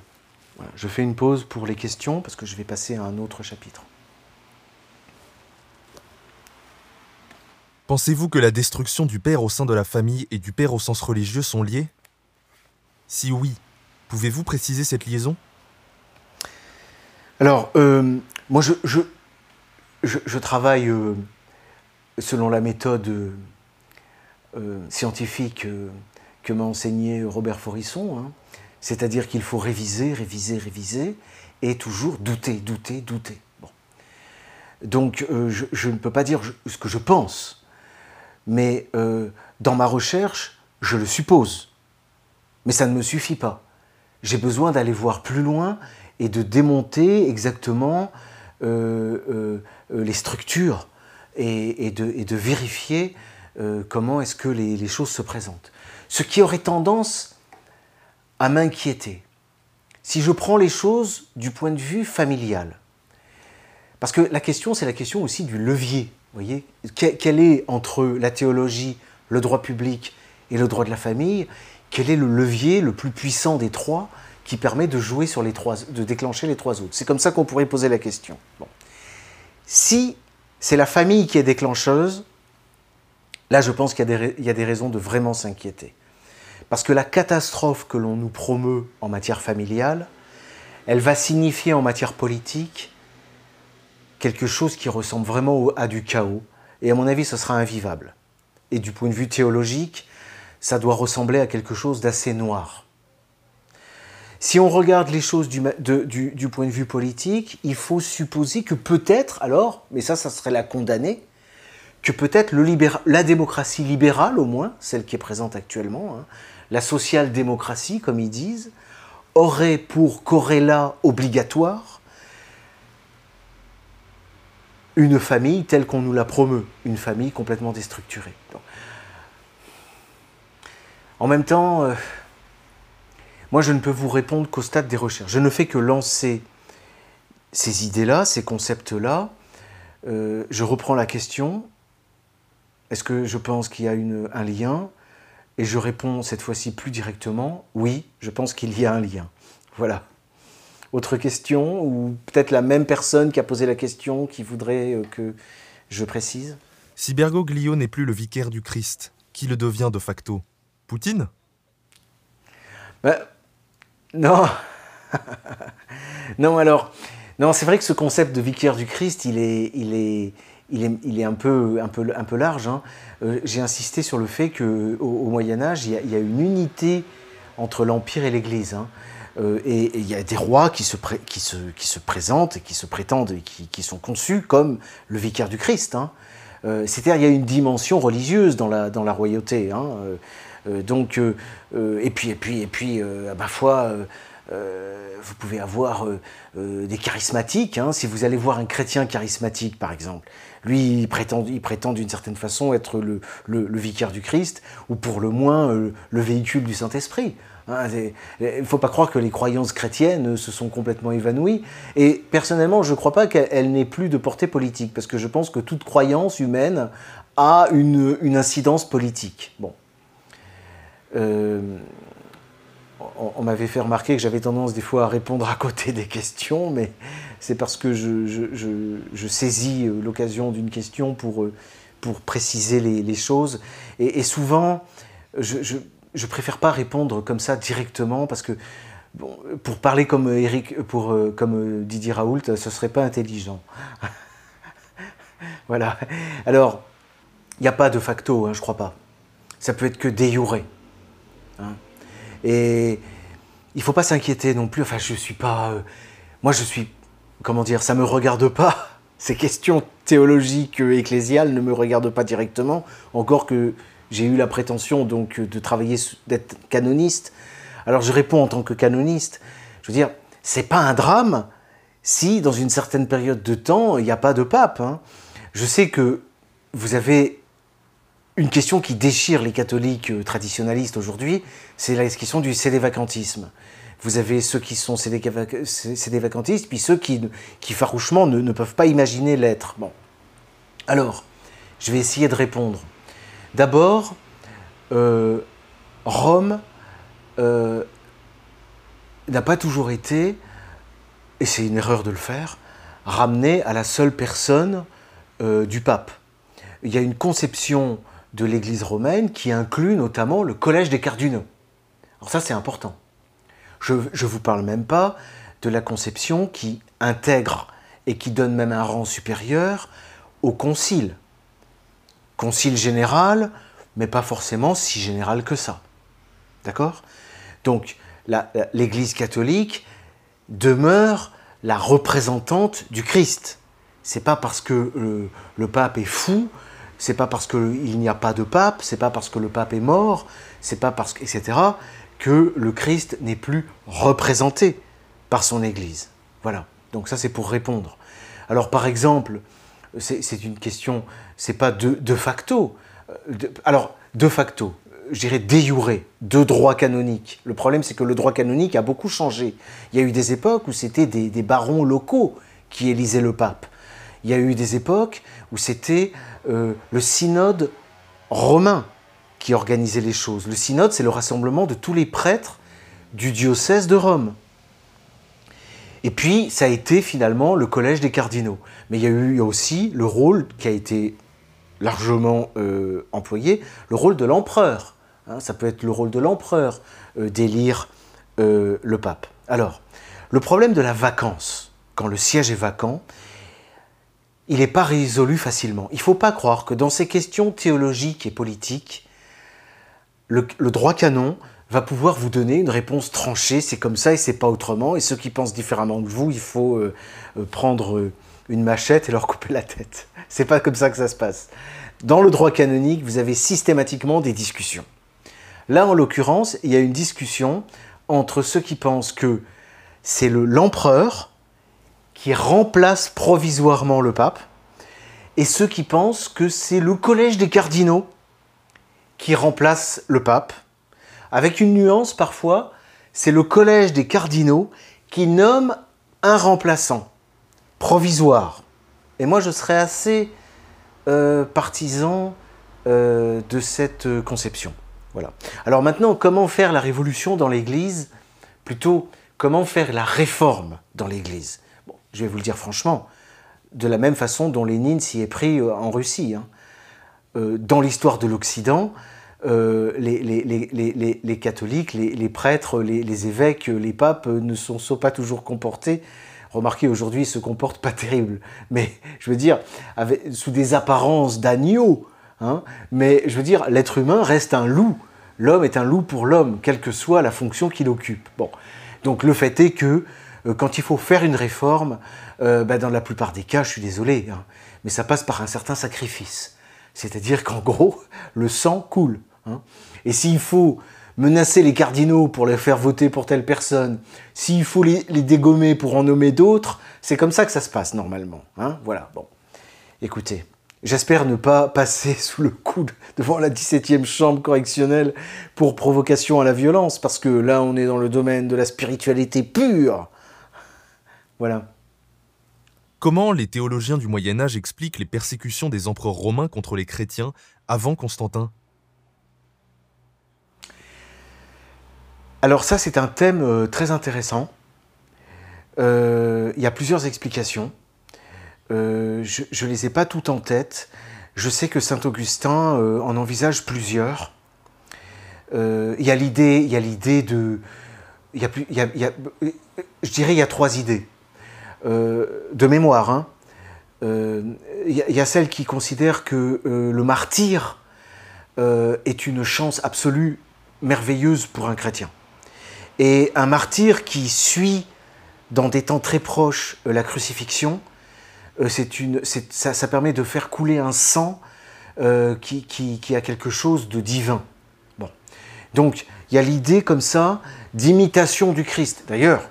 Je fais une pause pour les questions parce que je vais passer à un autre chapitre. Pensez-vous que la destruction du père au sein de la famille et du père au sens religieux sont liées? Si oui, pouvez-vous préciser cette liaison? Alors, euh, moi je, je, travaille euh, selon la méthode euh, scientifique que m'a enseigné Robert Forisson, hein. C'est-à-dire qu'il faut réviser, réviser, réviser, et toujours douter, douter, douter. Donc je, je, ne peux pas dire ce que je pense, mais euh, dans ma recherche, je le suppose. Mais ça ne me suffit pas. J'ai besoin d'aller voir plus loin et de démonter exactement euh, euh, les structures et, de, vérifier comment est-ce que les, choses se présentent. Ce qui aurait tendance à m'inquiéter, si je prends les choses du point de vue familial. Parce que la question, c'est la question aussi du levier voyez Quel est entre la théologie, le droit public et le droit de la famille Quel est le levier le plus puissant des trois qui permet de jouer sur les trois, de déclencher les trois autres? C'est comme ça qu'on pourrait poser la question. Si c'est la famille qui est déclencheuse, là je pense qu'il y, y, a des raisons de vraiment s'inquiéter. Parce que la catastrophe que l'on nous promeut en matière familiale, elle va signifier en matière politique quelque chose qui ressemble vraiment à du chaos. Et à mon avis, ce sera invivable. Et du point de vue théologique, ça doit ressembler à quelque chose d'assez noir. Si on regarde les choses du, point de vue politique, il faut supposer que peut-être, alors, mais ça, ça serait la condamner, que peut-être la démocratie libérale, au moins, celle qui est présente actuellement, hein, la social-démocratie, comme ils disent, aurait pour corrélat obligatoire une famille telle qu'on nous la promeut, une famille complètement déstructurée. En même temps, euh, moi je ne peux vous répondre qu'au stade des recherches. Je ne fais que lancer ces idées-là, ces concepts-là. Euh, je reprends la question. Est-ce que je pense qu'il y a un lien Et je réponds cette fois-ci plus directement. Oui, je pense qu'il y a un lien. Voilà. Autre question Ou peut-être la même personne qui a posé la question qui voudrait euh, que je précise? Si Bergoglio n'est plus le vicaire du Christ, qui le devient de facto? Poutine? Ben, Non. [LAUGHS] non, alors, non, c'est vrai que ce concept de vicaire du Christ, il est, il est, il est, un, peu, un, peu, un peu large. Hein. Euh, j'ai insisté sur le fait qu'au au Moyen Âge, il y, a, une unité entre l'Empire et l'Église. Hein. Euh, et il y a des rois qui se, qui, se, qui se, présentent et qui se prétendent et qui, qui sont conçus comme le vicaire du Christ. Hein. Euh, c'est-à-dire il y a une dimension religieuse dans la, dans la royauté. Donc, et puis, et puis, et puis à ma foi, vous pouvez avoir des charismatiques. Hein. si vous allez voir un chrétien charismatique, par exemple, lui, il prétend, il prétend d'une certaine façon être le, le, vicaire du Christ, ou pour le moins le véhicule du Saint-Esprit. Hein. il ne faut pas croire que les croyances chrétiennes se sont complètement évanouies. Et personnellement, je ne crois pas qu'elle n'ait plus de portée politique, parce que je pense que toute croyance humaine a une, une incidence politique. Bon. Euh, on, m'avait fait remarquer que j'avais tendance des fois à répondre à côté des questions, mais c'est parce que je, saisis euh, l'occasion d'une question pour, euh, pour préciser les, choses. Et, souvent, je, je préfère pas répondre comme ça directement parce que bon, pour parler comme Eric, pour comme Didier Raoult, ce serait pas intelligent. [LAUGHS] voilà. Alors, il n'y a pas de facto, hein, je crois pas. Ça peut être que déjuré. Et il faut pas s'inquiéter non plus. Enfin, je suis pas. Euh, moi, je suis. Comment dire Ça me regarde pas. [LAUGHS] Ces questions théologiques euh, ecclésiales ne me regardent pas directement. Encore que j'ai eu la prétention donc de travailler, d'être canoniste. Alors, je réponds en tant que canoniste. Je veux dire, c'est pas un drame si, dans une certaine période de temps, il n'y a pas de pape. Hein. Je sais que vous avez une question qui déchire les catholiques euh, traditionnalistes aujourd'hui, c'est la question du cédévacantisme. Vous avez ceux qui sont cédévacantistes, puis ceux qui, qui farouchement ne, ne peuvent pas imaginer l'être. Bon. Alors, je vais essayer de répondre. D'abord, euh, Rome euh, n'a pas toujours été, et c'est une erreur de le faire, ramenée à la seule personne du pape. Il y a une conception de l'Église romaine qui inclut notamment le collège des cardinaux. Alors ça c'est important. Je ne vous parle même pas de la conception qui intègre et qui donne même un rang supérieur au concile. Concile général, mais pas forcément si général que ça. D'accord? Donc l'Église catholique demeure la représentante du Christ. C'est pas parce que le pape est fou c'est pas parce qu'il n'y a pas de pape, c'est pas parce que le pape est mort, c'est pas parce que, etc., que le Christ n'est plus représenté par son Église. Voilà. Donc ça, c'est pour répondre. Alors, par exemple, c'est une question, c'est pas de, facto. Euh, alors, de facto, je dirais déjuré, de droit canonique. Le problème, c'est que le droit canonique a beaucoup changé. Il y a eu des époques où c'était des barons locaux qui élisaient le pape. Il y a eu des époques où c'était euh, le synode romain qui organisait les choses. Le synode, c'est le rassemblement de tous les prêtres du diocèse de Rome. Et puis, ça a été finalement le collège des cardinaux. Mais il y a eu aussi le rôle qui a été largement euh, employé, le rôle de l'empereur. Hein. ça peut être le rôle de l'empereur euh, d'élire le pape. Alors, le problème de la vacance, quand le siège est vacant, il n'est pas résolu facilement. Il ne faut pas croire que dans ces questions théologiques et politiques, le, droit canon va pouvoir vous donner une réponse tranchée, c'est comme ça et c'est pas autrement, et ceux qui pensent différemment de vous, il faut euh, euh, prendre euh, une machette et leur couper la tête. [LAUGHS] C'est pas comme ça que ça se passe. Dans le droit canonique, vous avez systématiquement des discussions. Là, en l'occurrence, il y a une discussion entre ceux qui pensent que c'est l'empereur qui remplace provisoirement le pape, et ceux qui pensent que c'est le collège des cardinaux qui remplace le pape, avec une nuance parfois, c'est le collège des cardinaux qui nomme un remplaçant provisoire. Et moi, je serais assez euh, partisan euh, de cette conception. Voilà. Alors maintenant, comment faire la révolution dans l'Église? Plutôt, comment faire la réforme dans l'Église? Je vais vous le dire franchement, de la même façon dont Lénine s'y est pris euh, en Russie. Hein. dans l'histoire de l'Occident, les, les, catholiques, les, prêtres, les, évêques, les papes ne sont, sont pas toujours comportés remarquez, aujourd'hui, ils se comportent pas [LAUGHS] terrible. Mais je veux dire, sous des apparences d'agneau. Hein, mais je veux dire, l'être humain reste un loup. L'homme est un loup pour l'homme, quelle que soit la fonction qu'il occupe. Bon. Donc le fait est que euh, quand il faut faire une réforme, euh, ben, dans la plupart des cas, je suis désolé, hein, mais ça passe par un certain sacrifice. C'est-à-dire qu'en gros, le sang coule. Hein. Et s'il faut menacer les cardinaux pour les faire voter pour telle personne, s'il faut les, dégommer pour en nommer d'autres, c'est comme ça que ça se passe normalement. Hein voilà, bon. Écoutez, j'espère ne pas passer [LAUGHS] sous le coude devant la 17e chambre correctionnelle pour provocation à la violence, parce que là on est dans le domaine de la spiritualité pure. Voilà. Comment les théologiens du Moyen Âge expliquent les persécutions des empereurs romains contre les chrétiens avant Constantin? Alors ça, c'est un thème euh, très intéressant. Euh, il y a plusieurs explications. Euh, je ne les ai pas toutes en tête. Je sais que Saint Augustin en envisage plusieurs. Il y a l'idée, il y a l'idée de, il y a, y a, y a, je dirais, il y a trois idées de mémoire. Il y, y, a celle qui considère que le martyr est une chance absolue, merveilleuse pour un chrétien. Et un martyr qui suit dans des temps très proches euh, la crucifixion, euh, une, ça, permet de faire couler un sang euh, qui, qui, a quelque chose de divin. Bon. Donc il y a l'idée comme ça d'imitation du Christ. D'ailleurs,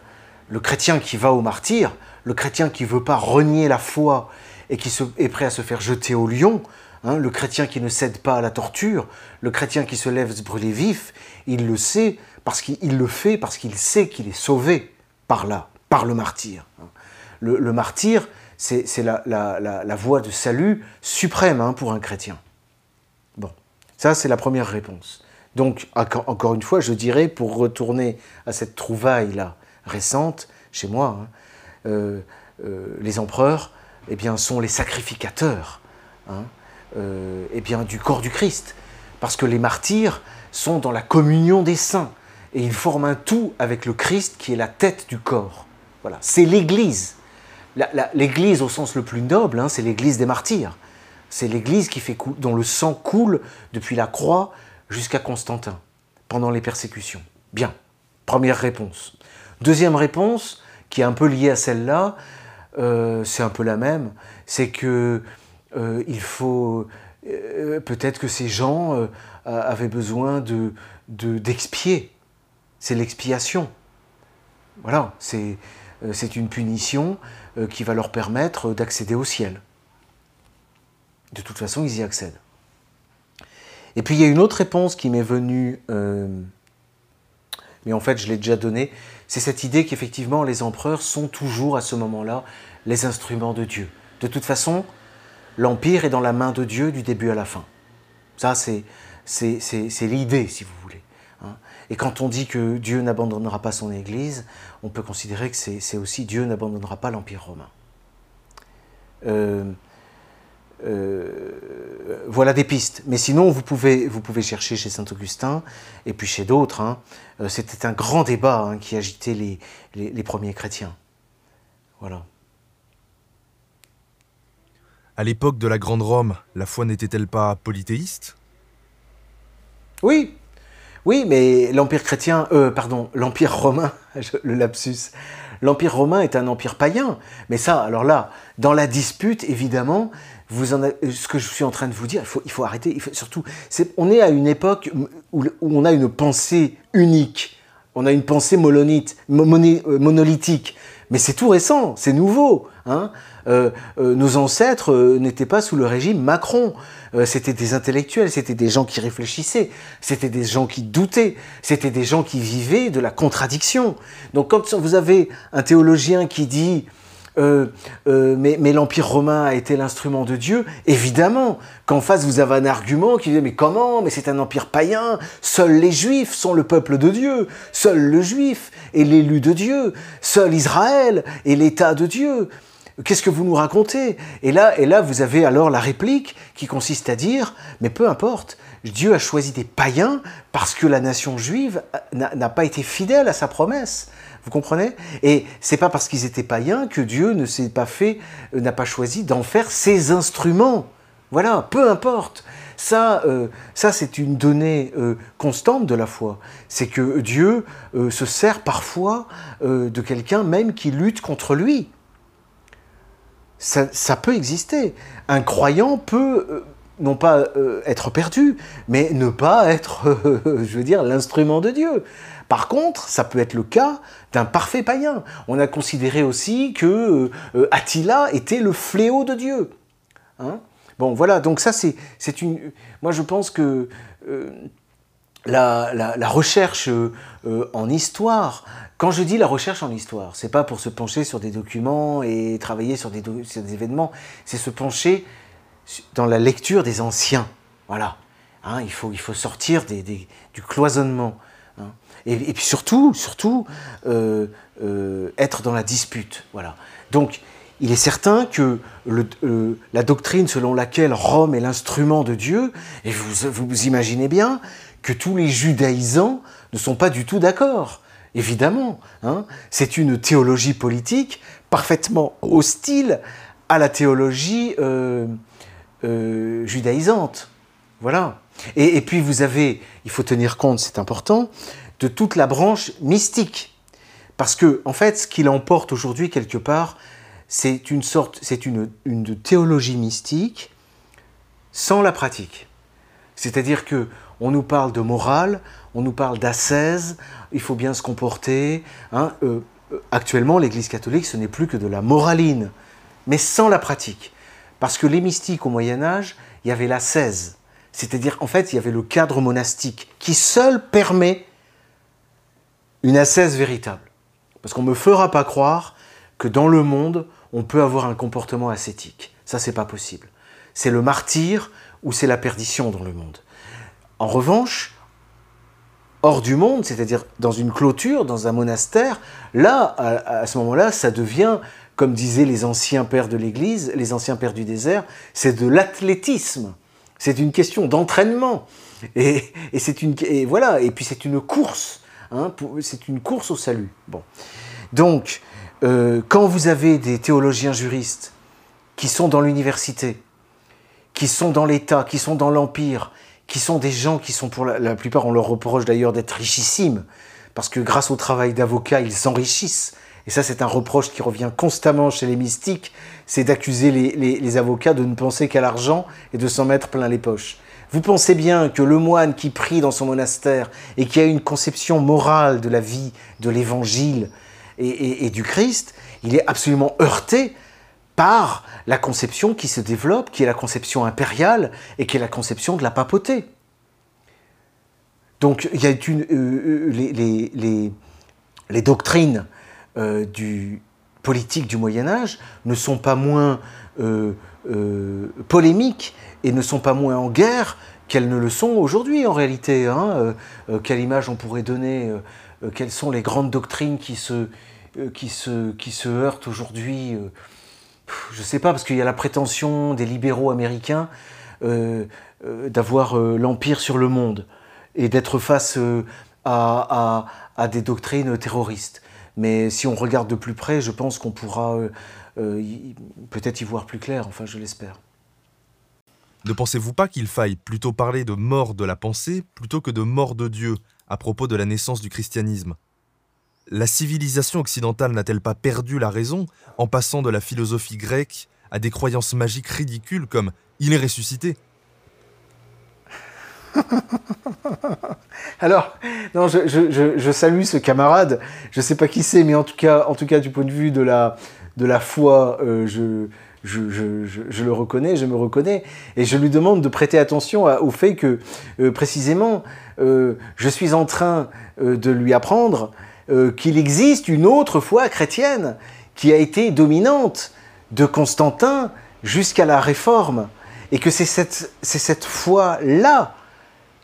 le chrétien qui va au martyr, le chrétien qui ne veut pas renier la foi et qui est prêt à se faire jeter au lion, hein, le chrétien qui ne cède pas à la torture, le chrétien qui se lève se brûler vif, il le sait, parce qu'il le fait, parce qu'il sait qu'il est sauvé par là, par le martyr. Le, martyr, c'est la, voie de salut suprême hein, pour un chrétien. Bon, ça c'est la première réponse. Donc, encore une fois, je dirais, pour retourner à cette trouvaille-là récente, chez moi, hein, euh, euh, les empereurs eh bien, sont les sacrificateurs hein, euh, eh bien, du corps du Christ. Parce que les martyrs sont dans la communion des saints et ils forment un tout avec le Christ qui est la tête du corps. Voilà, c'est l'Église. L'Église au sens le plus noble, hein, c'est l'Église des martyrs. C'est l'Église dont le sang coule depuis la croix jusqu'à Constantin, pendant les persécutions. Bien, première réponse. Deuxième réponse, qui est un peu liée à celle-là, euh, c'est un peu la même, c'est que euh, il faut euh, peut-être que ces gens avaient besoin de d'expier c'est l'expiation. Voilà, c'est une punition qui va leur permettre d'accéder au ciel. De toute façon, ils y accèdent. Et puis il y a une autre réponse qui m'est venue, mais en fait je l'ai déjà donnée, c'est cette idée qu'effectivement les empereurs sont toujours à ce moment-là les instruments de Dieu. De toute façon, l'empire est dans la main de Dieu du début à la fin. Ça, c'est l'idée, si vous voulez. Et quand on dit que Dieu n'abandonnera pas son Église, on peut considérer que c'est aussi Dieu n'abandonnera pas l'Empire romain. Euh, euh, voilà des pistes. Mais sinon, vous pouvez, vous pouvez chercher chez Saint Augustin et puis chez d'autres. Hein. Euh, c'était un grand débat hein, qui agitait les, les, premiers chrétiens. Voilà. À l'époque de la Grande Rome, la foi n'était-elle pas polythéiste? Oui, oui, mais l'Empire chrétien, euh, pardon, l'Empire romain, [LAUGHS] le lapsus, l'Empire romain est un empire païen. Mais ça, alors là, dans la dispute, évidemment, ce que je suis en train de vous dire, il faut, arrêter. Surtout, on est à une époque où, on a une pensée unique On a une pensée monolithique. Mais c'est tout récent, c'est nouveau. Hein. nos ancêtres n'étaient pas sous le régime Macron. c'était des intellectuels, c'était des gens qui réfléchissaient, c'était des gens qui doutaient, c'était des gens qui vivaient de la contradiction. Donc quand vous avez un théologien qui dit euh, euh, mais, l'Empire romain a été l'instrument de Dieu, évidemment. Qu'en face vous avez un argument qui dit mais comment? Mais c'est un empire païen, seuls les Juifs sont le peuple de Dieu, seul le Juif est l'élu de Dieu, seul Israël est l'État de Dieu. Qu'est-ce que vous nous racontez? Et là, et là, vous avez alors la réplique qui consiste à dire, mais peu importe, Dieu a choisi des païens parce que la nation juive n'a pas été fidèle à sa promesse. Vous comprenez? Et c'est pas parce qu'ils étaient païens que Dieu ne s'est pas fait, euh, n'a pas choisi d'en faire ses instruments. Voilà, peu importe. Ça, euh, ça c'est une donnée euh, constante de la foi. C'est que Dieu se sert parfois de quelqu'un même qui lutte contre lui. Ça, ça, peut exister. Un croyant peut non pas être perdu, mais ne pas être, [LAUGHS] je veux dire, l'instrument de Dieu. Par contre, ça peut être le cas d'un parfait païen. On a considéré aussi que euh, Attila était le fléau de Dieu. Hein. bon, voilà, donc ça c'est une... Moi je pense que euh, la, recherche euh, en histoire, quand je dis la recherche en histoire, c'est pas pour se pencher sur des documents et travailler sur des, événements, c'est se pencher dans la lecture des anciens. Voilà. Hein, il, faut, il faut sortir du cloisonnement. Et, puis surtout, surtout euh, euh, être dans la dispute. Voilà. Donc, il est certain que euh, la doctrine selon laquelle Rome est l'instrument de Dieu, et vous, vous imaginez bien que tous les judaïsants ne sont pas du tout d'accord. Évidemment, hein. c'est une théologie politique parfaitement hostile à la théologie judaïsante. Voilà. et, puis vous avez, il faut tenir compte, c'est important, de toute la branche mystique. Parce que, en fait, ce qu'il emporte aujourd'hui, quelque part, c'est une sorte, c'est une, une, théologie mystique sans la pratique. C'est-à-dire que on nous parle de morale, on nous parle d'ascèse, il faut bien se comporter. Hein. Euh, euh, actuellement, l'Église catholique, ce n'est plus que de la moraline, mais sans la pratique. Parce que les mystiques au Moyen Âge, il y avait l'ascèse. C'est-à-dire, en fait, il y avait le cadre monastique qui seul permet une ascèse véritable. Parce qu'on ne me fera pas croire que dans le monde, on peut avoir un comportement ascétique. Ça, c'est pas possible. C'est le martyr ou c'est la perdition dans le monde. En revanche, hors du monde, c'est-à-dire dans une clôture, dans un monastère, là, à, ce moment-là, ça devient, comme disaient les anciens pères de l'Église, les anciens pères du désert, c'est de l'athlétisme. C'est une question d'entraînement. Et, une, et voilà, et puis c'est une course. Hein, c'est une course au salut. Bon. Donc, euh, quand vous avez des théologiens juristes qui sont dans l'université, qui sont dans l'État, qui sont dans l'Empire, qui sont des gens qui sont pour la, plupart, on leur reproche d'ailleurs d'être richissimes, parce que grâce au travail d'avocat, ils s'enrichissent. Et ça, c'est un reproche qui revient constamment chez les mystiques, c'est d'accuser les, avocats de ne penser qu'à l'argent et de s'en mettre plein les poches. Vous pensez bien que le moine qui prie dans son monastère et qui a une conception morale de la vie, de l'évangile et, du Christ, il est absolument heurté par la conception qui se développe, qui est la conception impériale et qui est la conception de la papauté. Donc euh, euh, les, doctrines euh, du politique du Moyen Âge ne sont pas moins polémiques et ne sont pas moins en guerre qu'elles ne le sont aujourd'hui en réalité. Hein. Euh, euh, quelle image on pourrait donner euh, Quelles sont les grandes doctrines qui se, qui se, qui se heurtent aujourd'hui Je ne sais pas, parce qu'il y a la prétention des libéraux américains d'avoir l'empire sur le monde et d'être face à, à, des doctrines terroristes. Mais si on regarde de plus près, je pense qu'on pourra peut-être y voir plus clair, enfin je l'espère. Ne pensez-vous pas qu'il faille plutôt parler de mort de la pensée plutôt que de mort de Dieu à propos de la naissance du christianisme? La civilisation occidentale n'a-t-elle pas perdu la raison en passant de la philosophie grecque à des croyances magiques ridicules comme il est ressuscité [LAUGHS] Alors, je, salue ce camarade. Je ne sais pas qui c'est, mais en tout cas, du point de vue de la, de la foi, euh, je, je, le reconnais, je me reconnais, et je lui demande de prêter attention au fait que, euh, précisément, euh, je suis en train de lui apprendre qu'il existe une autre foi chrétienne qui a été dominante de Constantin jusqu'à la Réforme, et que c'est cette, cette foi-là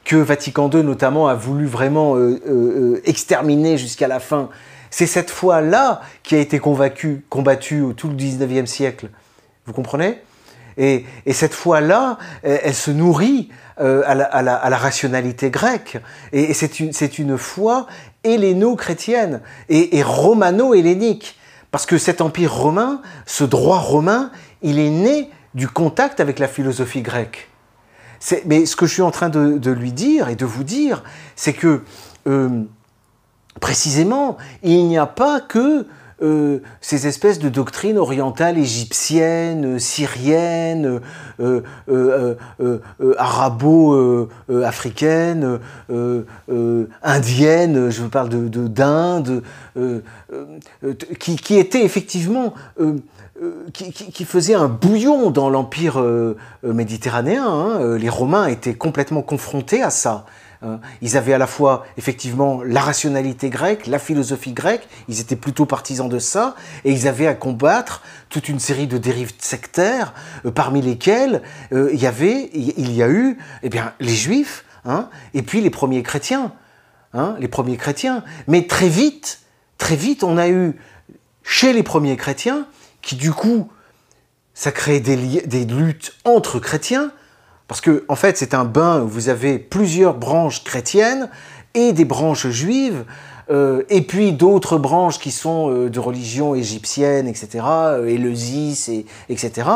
que Vatican II notamment a voulu vraiment euh, euh, euh, exterminer jusqu'à la fin. C'est cette foi-là qui a été combattue au tout le 19e siècle. Vous comprenez? Et, cette foi-là, elle, se nourrit à la, rationalité grecque. Et, c'est une, foi helléno-chrétienne et, et romano-hellénique. Parce que cet empire romain, ce droit romain, il est né du contact avec la philosophie grecque. Mais ce que je suis en train de, lui dire et de vous dire, c'est que euh, précisément, il n'y a pas que euh, ces espèces de doctrines orientales égyptiennes, syriennes, euh, arabo-africaines, indiennes, je parle de d'Inde, qui, qui, étaient effectivement euh, qui, faisait un bouillon dans l'empire euh, euh, méditerranéen. Hein. Les Romains étaient complètement confrontés à ça. Hein. Ils avaient à la fois effectivement la rationalité grecque, la philosophie grecque, ils étaient plutôt partisans de ça, et ils avaient à combattre toute une série de dérives sectaires, parmi lesquelles il y avait, il y a eu, eh bien, les Juifs, hein, et puis les premiers chrétiens, les premiers chrétiens. Mais très vite, très vite, on a eu chez les premiers chrétiens qui du coup, ça crée des luttes entre chrétiens, parce que en fait c'est un bain où vous avez plusieurs branches chrétiennes et des branches juives, euh, et puis d'autres branches qui sont euh, de religion égyptienne, etc., euh, et, etc.,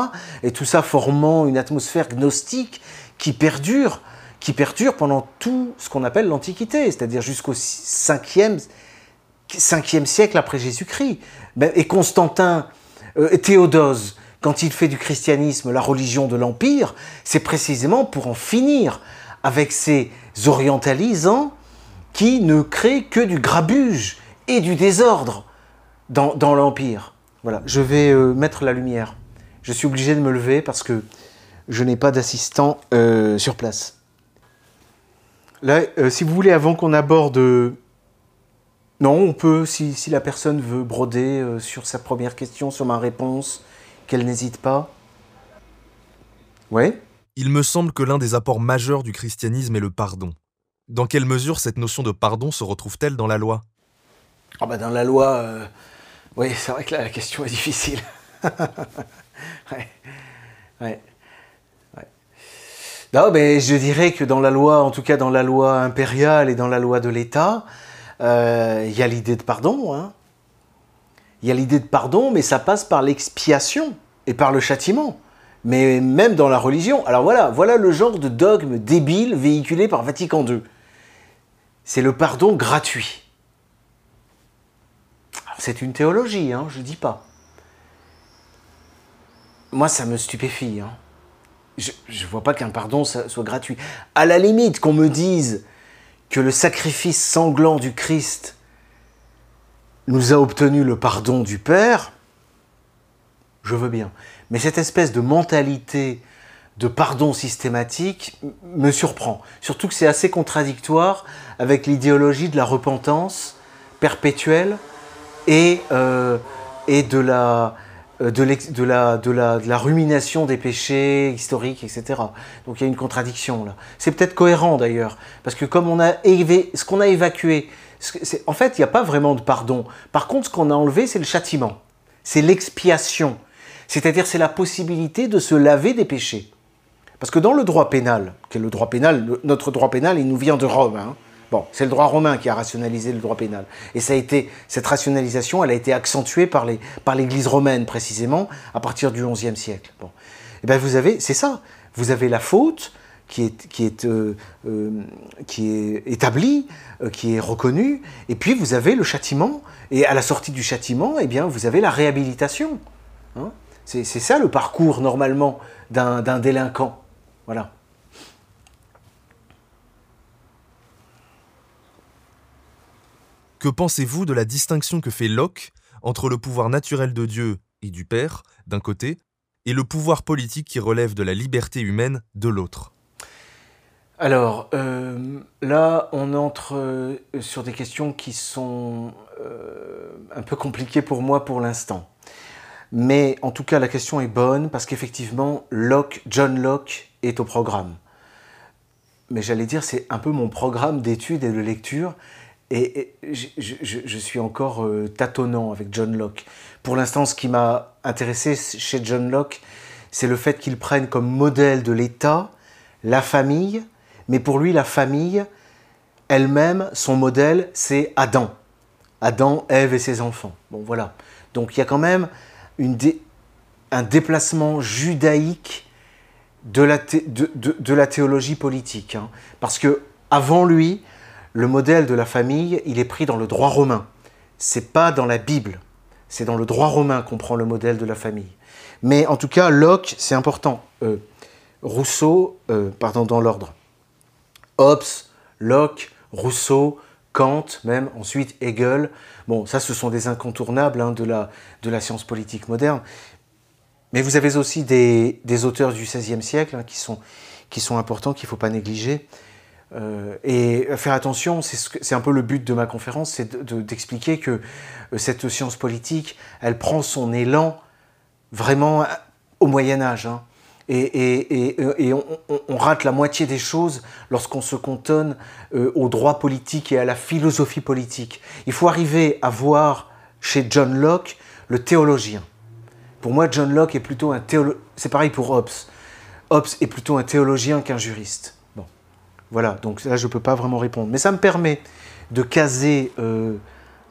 et tout ça formant une atmosphère gnostique qui perdure, qui perdure pendant tout ce qu'on appelle l'Antiquité, c'est-à-dire jusqu'au 5e, 5e siècle après Jésus-Christ. Ben, et Constantin, euh, Théodose, quand il fait du christianisme la religion de l'Empire, c'est précisément pour en finir avec ces orientalisants qui ne créent que du grabuge et du désordre dans, l'Empire. Voilà, je vais euh, mettre la lumière. Je suis obligé de me lever parce que je n'ai pas d'assistant euh, sur place. Là, si vous voulez, avant qu'on aborde non, on peut, si, la personne veut broder euh, sur sa première question, sur ma réponse, qu'elle n'hésite pas. Ouais Il me semble que l'un des apports majeurs du christianisme est le pardon. Dans quelle mesure cette notion de pardon se retrouve-t-elle dans la loi? Ah bah dans la loi, euh, oui, c'est vrai que là, la question est difficile. [LAUGHS] ouais. ouais. Non, mais je dirais que dans la loi, en tout cas dans la loi impériale et dans la loi de l'État, euh, il y a l'idée de pardon. Hein. Il y a l'idée de pardon, mais ça passe par l'expiation et par le châtiment. Mais même dans la religion. Alors voilà, le genre de dogme débile véhiculé par Vatican II. C'est le pardon gratuit. C'est une théologie, hein, je ne dis pas. Moi, ça me stupéfie. Hein. Je ne vois pas qu'un pardon soit gratuit. À la limite, qu'on me dise que le sacrifice sanglant du Christ nous a obtenu le pardon du Père, je veux bien. Mais cette espèce de mentalité de pardon systématique me surprend. Surtout que c'est assez contradictoire avec l'idéologie de la repentance perpétuelle et, euh, et de la, euh, de, la, de, la, de, la, rumination des péchés historiques, etc. Donc il y a une contradiction là. C'est peut-être cohérent d'ailleurs, parce que comme on a ce qu'on a évacué, en fait, il n'y a pas vraiment de pardon. Par contre, ce qu'on a enlevé, c'est le châtiment, c'est l'expiation, c'est-à-dire c'est la possibilité de se laver des péchés. Parce que dans le droit pénal, qui est le droit pénal, notre droit pénal, il nous vient de Rome. Hein, Bon, c'est le droit romain qui a rationalisé le droit pénal. Et ça a été, cette rationalisation, elle a été accentuée par l'Église romaine précisément à partir du XIe siècle. Bon, eh ben vous avez, c'est ça. Vous avez la faute euh, euh, qui est, établi, euh, qui est reconnu, et puis vous avez le châtiment, et à la sortie du châtiment, eh bien, vous avez la réhabilitation. Hein. C'est ça le parcours normalement d'un délinquant. Voilà. Que pensez-vous de la distinction que fait Locke entre le pouvoir naturel de Dieu et du Père, d'un côté, et le pouvoir politique qui relève de la liberté humaine, de l'autre? Alors euh, là, on entre euh, sur des questions qui sont euh, un peu compliquées pour moi pour l'instant. Mais en tout cas, la question est bonne parce qu'effectivement, John Locke est au programme. Mais j'allais dire, c'est un peu mon programme d'études et de lecture. Et, je, suis encore tâtonnant avec John Locke. Pour l'instant, ce qui m'a intéressé chez John Locke, c'est le fait qu'il prenne comme modèle de l'État la famille, mais pour lui, la famille, elle-même, son modèle, c'est Adam. Adam, Ève et ses enfants. Bon, voilà. Donc il y a quand même un déplacement judaïque de la, théologie politique. Hein. Parce que avant lui, le modèle de la famille, il est pris dans le droit romain. C'est pas dans la Bible. C'est dans le droit romain qu'on prend le modèle de la famille. Mais en tout cas, Locke, c'est important. Euh, Rousseau, euh, pardon, dans l'ordre. Hobbes, Locke, Rousseau, Kant, même ensuite Hegel. Bon, ça, ce sont des incontournables hein, de, la, de la science politique moderne. Mais vous avez aussi des, auteurs du XVIe siècle hein, qui, sont, importants, qu'il ne faut pas négliger. Euh, et faire attention, c'est un peu le but de ma conférence, c'est d'expliquer que euh, cette science politique, elle prend son élan vraiment au Moyen Âge. Hein et, on, rate la moitié des choses lorsqu'on se cantonne euh, au droit politique et à la philosophie politique. Il faut arriver à voir chez John Locke le théologien. Pour moi, John Locke est plutôt un théologien. C'est pareil pour Hobbes. Hobbes est plutôt un théologien qu'un juriste. Bon, voilà. Donc là, je ne peux pas vraiment répondre. Mais ça me permet de caser euh,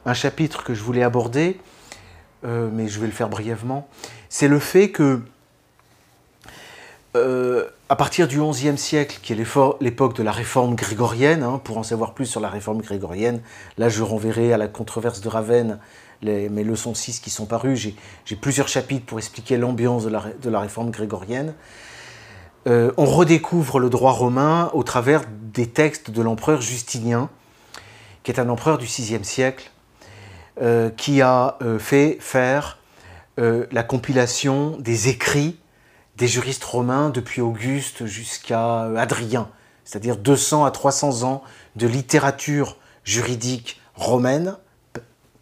un chapitre que je voulais aborder, euh, mais je vais le faire brièvement. C'est le fait que euh, à partir du XIe siècle, qui est l'époque de la réforme grégorienne, hein, pour en savoir plus sur la réforme grégorienne, là je renverrai à la controverse de Ravenne mes leçons 6 qui sont parues. J'ai plusieurs chapitres pour expliquer l'ambiance de la, réforme grégorienne. Euh, on redécouvre le droit romain au travers des textes de l'empereur Justinien, qui est un empereur du VIe siècle, euh, qui a fait faire la compilation des écrits des juristes romains depuis Auguste jusqu'à euh, Adrien, c'est-à-dire 200 à 300 ans de littérature juridique romaine,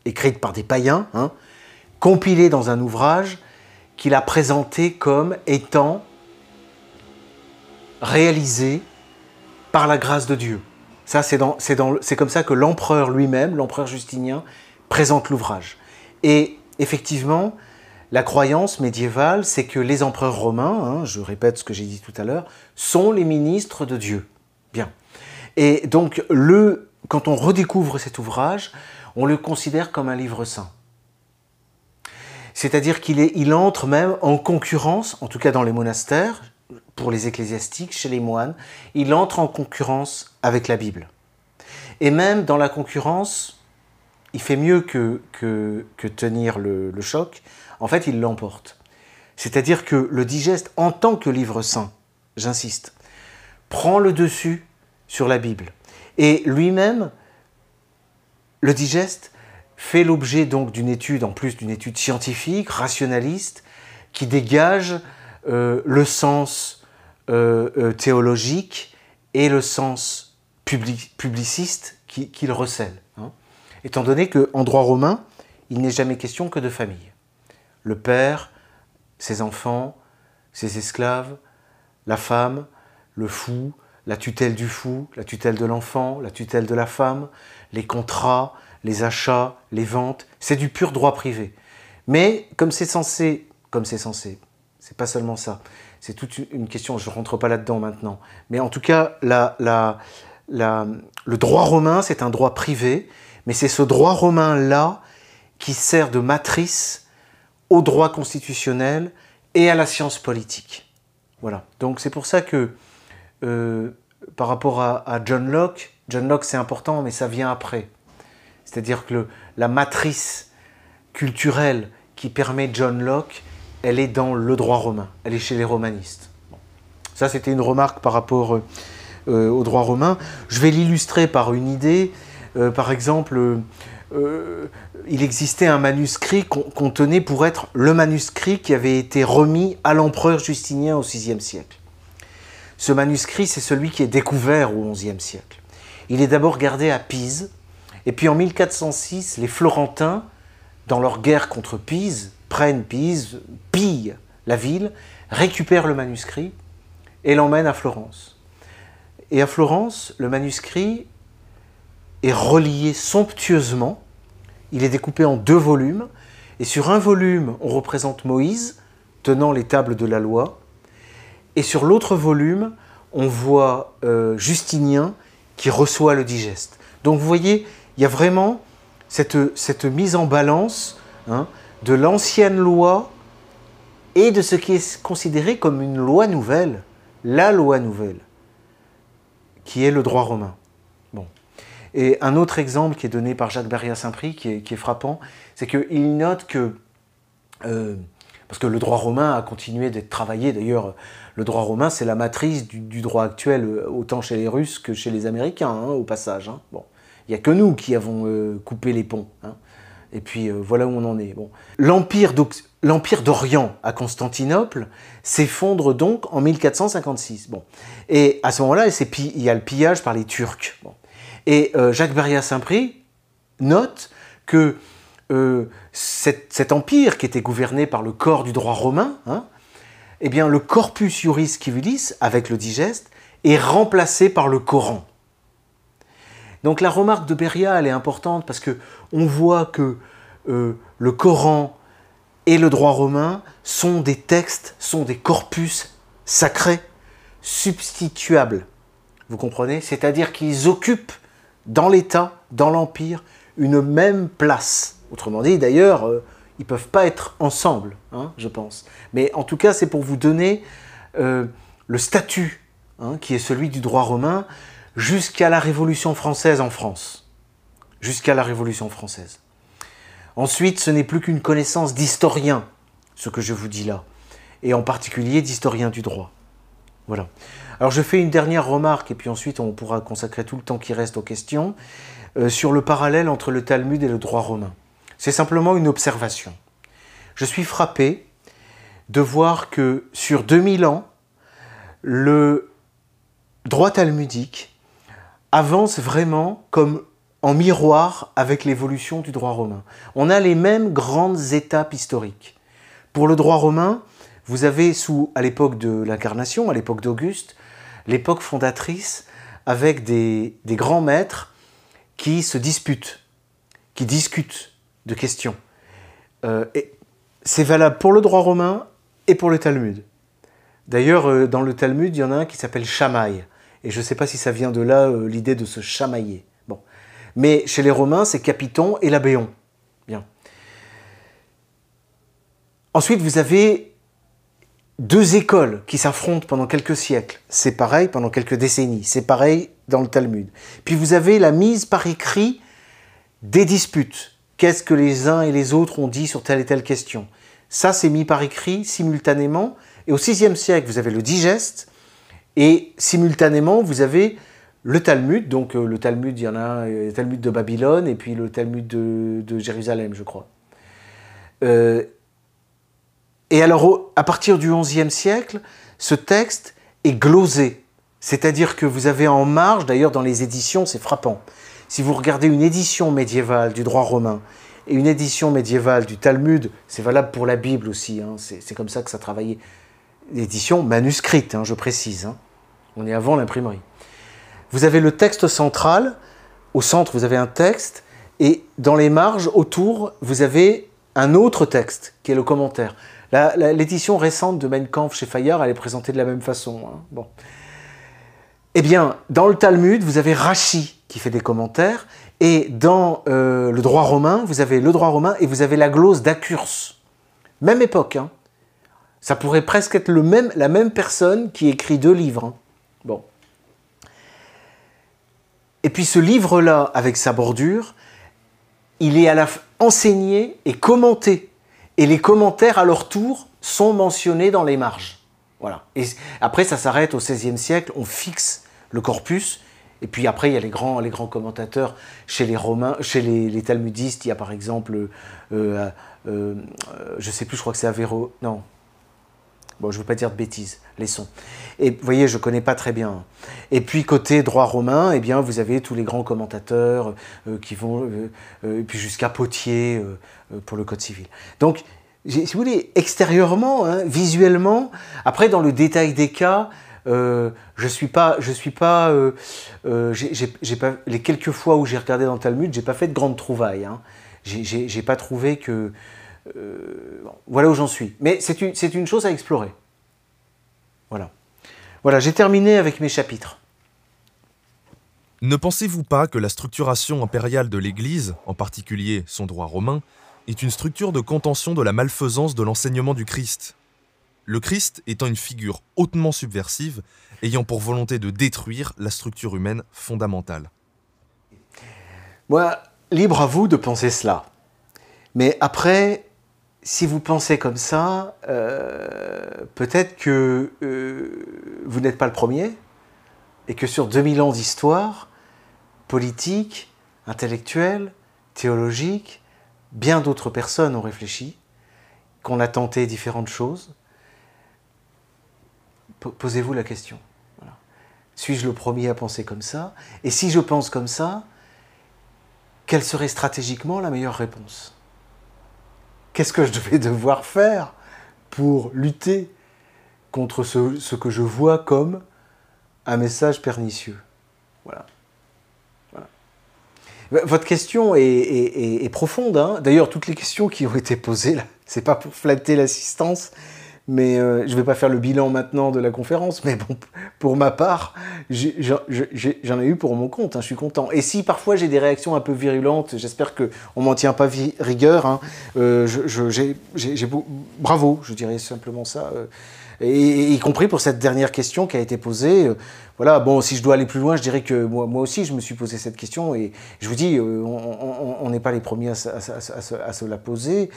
écrite par des païens, hein, compilée dans un ouvrage qu'il a présenté comme étant réalisé par la grâce de Dieu. Ça, c'est comme ça que l'empereur lui-même, l'empereur Justinien, présente l'ouvrage. Et effectivement, la croyance médiévale, c'est que les empereurs romains, hein, je répète ce que j'ai dit tout à l'heure, sont les ministres de Dieu. Bien. Et donc, quand on redécouvre cet ouvrage, on le considère comme un livre saint. C'est-à-dire qu'il il entre même en concurrence, en tout cas dans les monastères, pour les ecclésiastiques, chez les moines, il entre en concurrence avec la Bible. Et même dans la concurrence, il fait mieux que, tenir le choc, en fait, il l'emporte. C'est-à-dire que le digeste, en tant que livre saint, j'insiste, prend le dessus sur la Bible. Et lui-même, le digeste, fait l'objet donc d'une étude, en plus d'une étude scientifique, rationaliste, qui dégage euh, le sens euh, euh, théologique et le sens publiciste qu'il recèle. Hein. Étant donné qu'en droit romain, il n'est jamais question que de famille le père, ses enfants, ses esclaves, la femme, le fou, la tutelle du fou, la tutelle de l'enfant, la tutelle de la femme, les contrats, les achats, les ventes, c'est du pur droit privé. Mais comme c'est censé, comme c'est censé, c'est pas seulement ça, c'est toute une question, je ne rentre pas là-dedans maintenant, mais en tout cas, le droit romain, c'est un droit privé, mais c'est ce droit romain-là qui sert de matrice au droit constitutionnel et à la science politique. Voilà. Donc c'est pour ça que euh, par rapport à, John Locke, John Locke c'est important, mais ça vient après. C'est-à-dire que la matrice culturelle qui permet John Locke, elle est dans le droit romain, elle est chez les romanistes. Ça c'était une remarque par rapport euh, au droit romain. Je vais l'illustrer par une idée. Euh, par exemple, euh, il existait un manuscrit qu'on tenait pour être le manuscrit qui avait été remis à l'empereur Justinien au VIe siècle. Ce manuscrit, c'est celui qui est découvert au XIe siècle. Il est d'abord gardé à Pise, et puis en 1406, les Florentins, dans leur guerre contre Pise, prennent Pise, pillent la ville, récupèrent le manuscrit et l'emmènent à Florence. Et à Florence, le manuscrit est relié somptueusement. Il est découpé en deux volumes. Et sur un volume, on représente Moïse tenant les tables de la loi. Et sur l'autre volume, on voit euh, Justinien qui reçoit le digeste. Donc vous voyez, il y a vraiment cette, mise en balance hein, de l'ancienne loi et de ce qui est considéré comme une loi nouvelle, la loi nouvelle, qui est le droit romain. Et un autre exemple qui est donné par Jacques Berriat-Saint-Prix, qui est, frappant, c'est qu'il note que, euh, parce que le droit romain a continué d'être travaillé, d'ailleurs, le droit romain, c'est la matrice du, droit actuel, euh, autant chez les Russes que chez les Américains, hein, au passage. Hein. Bon. Il n'y a que nous qui avons euh, coupé les ponts. Hein. Et puis voilà où on en est. Bon. L'Empire d'Orient à Constantinople s'effondre donc en 1456. Bon. Et à ce moment-là, il y a le pillage par les Turcs. Et euh, Jacques Berriat-Saint-Prix note que euh, cet, empire qui était gouverné par le corps du droit romain, hein, eh bien le corpus juris civilis, avec le digeste, est remplacé par le Coran. Donc la remarque de Berriat, elle est importante parce que on voit que euh, le Coran et le droit romain sont des textes, sont des corpus sacrés, substituables. Vous comprenez? C'est-à-dire qu'ils occupent dans l'État, dans l'Empire, une même place. Autrement dit, d'ailleurs, euh, ils ne peuvent pas être ensemble, hein, je pense. Mais en tout cas, c'est pour vous donner euh, le statut hein, qui est celui du droit romain jusqu'à la Révolution française en France. Jusqu'à la Révolution française. Ensuite, ce n'est plus qu'une connaissance d'historien, ce que je vous dis là, et en particulier d'historien du droit. Voilà. Alors je fais une dernière remarque et puis ensuite on pourra consacrer tout le temps qui reste aux questions euh, sur le parallèle entre le Talmud et le droit romain. C'est simplement une observation. Je suis frappé de voir que sur 2000 ans, le droit talmudique avance vraiment comme en miroir avec l'évolution du droit romain. On a les mêmes grandes étapes historiques. Pour le droit romain, vous avez sous, à l'époque de l'incarnation, à l'époque d'Auguste, l'époque fondatrice avec des, grands maîtres qui se disputent, qui discutent de questions. Euh, et c'est valable pour le droit romain et pour le Talmud. D'ailleurs, euh, dans le Talmud, il y en a un qui s'appelle Chamaï. Et je ne sais pas si ça vient de là, euh, l'idée de se chamailler. Bon. Mais chez les Romains, c'est Capiton et Labéon. Bien. Ensuite, vous avez deux écoles qui s'affrontent pendant quelques siècles. C'est pareil pendant quelques décennies. C'est pareil dans le Talmud. Puis vous avez la mise par écrit des disputes. Qu'est-ce que les uns et les autres ont dit sur telle et telle question? Ça, c'est mis par écrit simultanément. Et au VIe siècle, vous avez le digeste. Et simultanément, vous avez le Talmud. Donc euh, le Talmud, il y en a le Talmud de Babylone et puis le Talmud de, Jérusalem, je crois. Euh, et alors, à partir du XIe siècle, ce texte est glosé. C'est-à-dire que vous avez en marge, d'ailleurs dans les éditions, c'est frappant. Si vous regardez une édition médiévale du droit romain et une édition médiévale du Talmud, c'est valable pour la Bible aussi, hein, c'est comme ça que ça travaillait. L'édition manuscrite, hein, je précise. Hein. On est avant l'imprimerie. Vous avez le texte central, au centre vous avez un texte, et dans les marges, autour, vous avez un autre texte, qui est le commentaire. L'édition récente de Mein Kampf chez Fayard, elle est présentée de la même façon. Hein. Eh bien, dans le Talmud, vous avez Rachi qui fait des commentaires, et dans euh, le droit romain, vous avez le droit romain et vous avez la glose d'Accurse. Même époque. Hein. Ça pourrait presque être la même personne qui écrit deux livres. Hein. Et puis ce livre-là, avec sa bordure, il est à la enseigné et commenté et les commentaires à leur tour sont mentionnés dans les marges. Voilà. Et après, ça s'arrête au XVIe siècle, on fixe le corpus, Et puis après, il y a les grands, commentateurs chez les Romains, chez les, Talmudistes. Il y a par exemple, euh, euh, je ne sais plus, je crois que c'est Avéro. Non. Bon, je ne veux pas dire de bêtises, les sons. Et vous voyez, je ne connais pas très bien. Et puis côté droit romain, eh bien, vous avez tous les grands commentateurs qui vont, et puis jusqu'à Potier pour le Code civil. Donc, si vous voulez, extérieurement, hein, visuellement, après dans le détail des cas, euh, je suis pas, je suis pas, euh, euh, j'ai les quelques fois où j'ai regardé dans le Talmud, j'ai pas fait de grandes trouvailles. Hein. J'ai pas trouvé que, voilà où j'en suis. Mais c'est une, une chose à explorer. Voilà. Voilà, j'ai terminé avec mes chapitres. Ne pensez-vous pas que la structuration impériale de l'Église, en particulier son droit romain, est une structure de contention de la malfaisance de l'enseignement du Christ? Le Christ étant une figure hautement subversive, ayant pour volonté de détruire la structure humaine fondamentale. Moi, libre à vous de penser cela. Mais après, si vous pensez comme ça, euh, peut-être que euh, vous n'êtes pas le premier, et que sur 2000 ans d'histoire, politique, intellectuelle, théologique, bien d'autres personnes ont réfléchi, qu'on a tenté différentes choses, Posez-vous la question. Suis-je le premier à penser comme ça? Et si je pense comme ça, quelle serait stratégiquement la meilleure réponse? Qu'est-ce que je vais devoir faire pour lutter contre ce, que je vois comme un message pernicieux? Voilà. Votre question est, profonde. Hein. D'ailleurs, toutes les questions qui ont été posées, c'est pas pour flatter l'assistance, mais euh, je ne vais pas faire le bilan maintenant de la conférence, mais bon, pour ma part, j'en ai, eu pour mon compte, hein, je suis content. Et si parfois j'ai des réactions un peu virulentes, j'espère qu'on ne m'en tient pas rigueur, hein, euh, bravo, je dirais simplement ça. Euh, y compris pour cette dernière question qui a été posée. voilà, bon, si je dois aller plus loin, je dirais que moi, aussi, je me suis posé cette question, et je vous dis, on n'est pas les premiers à se la poser.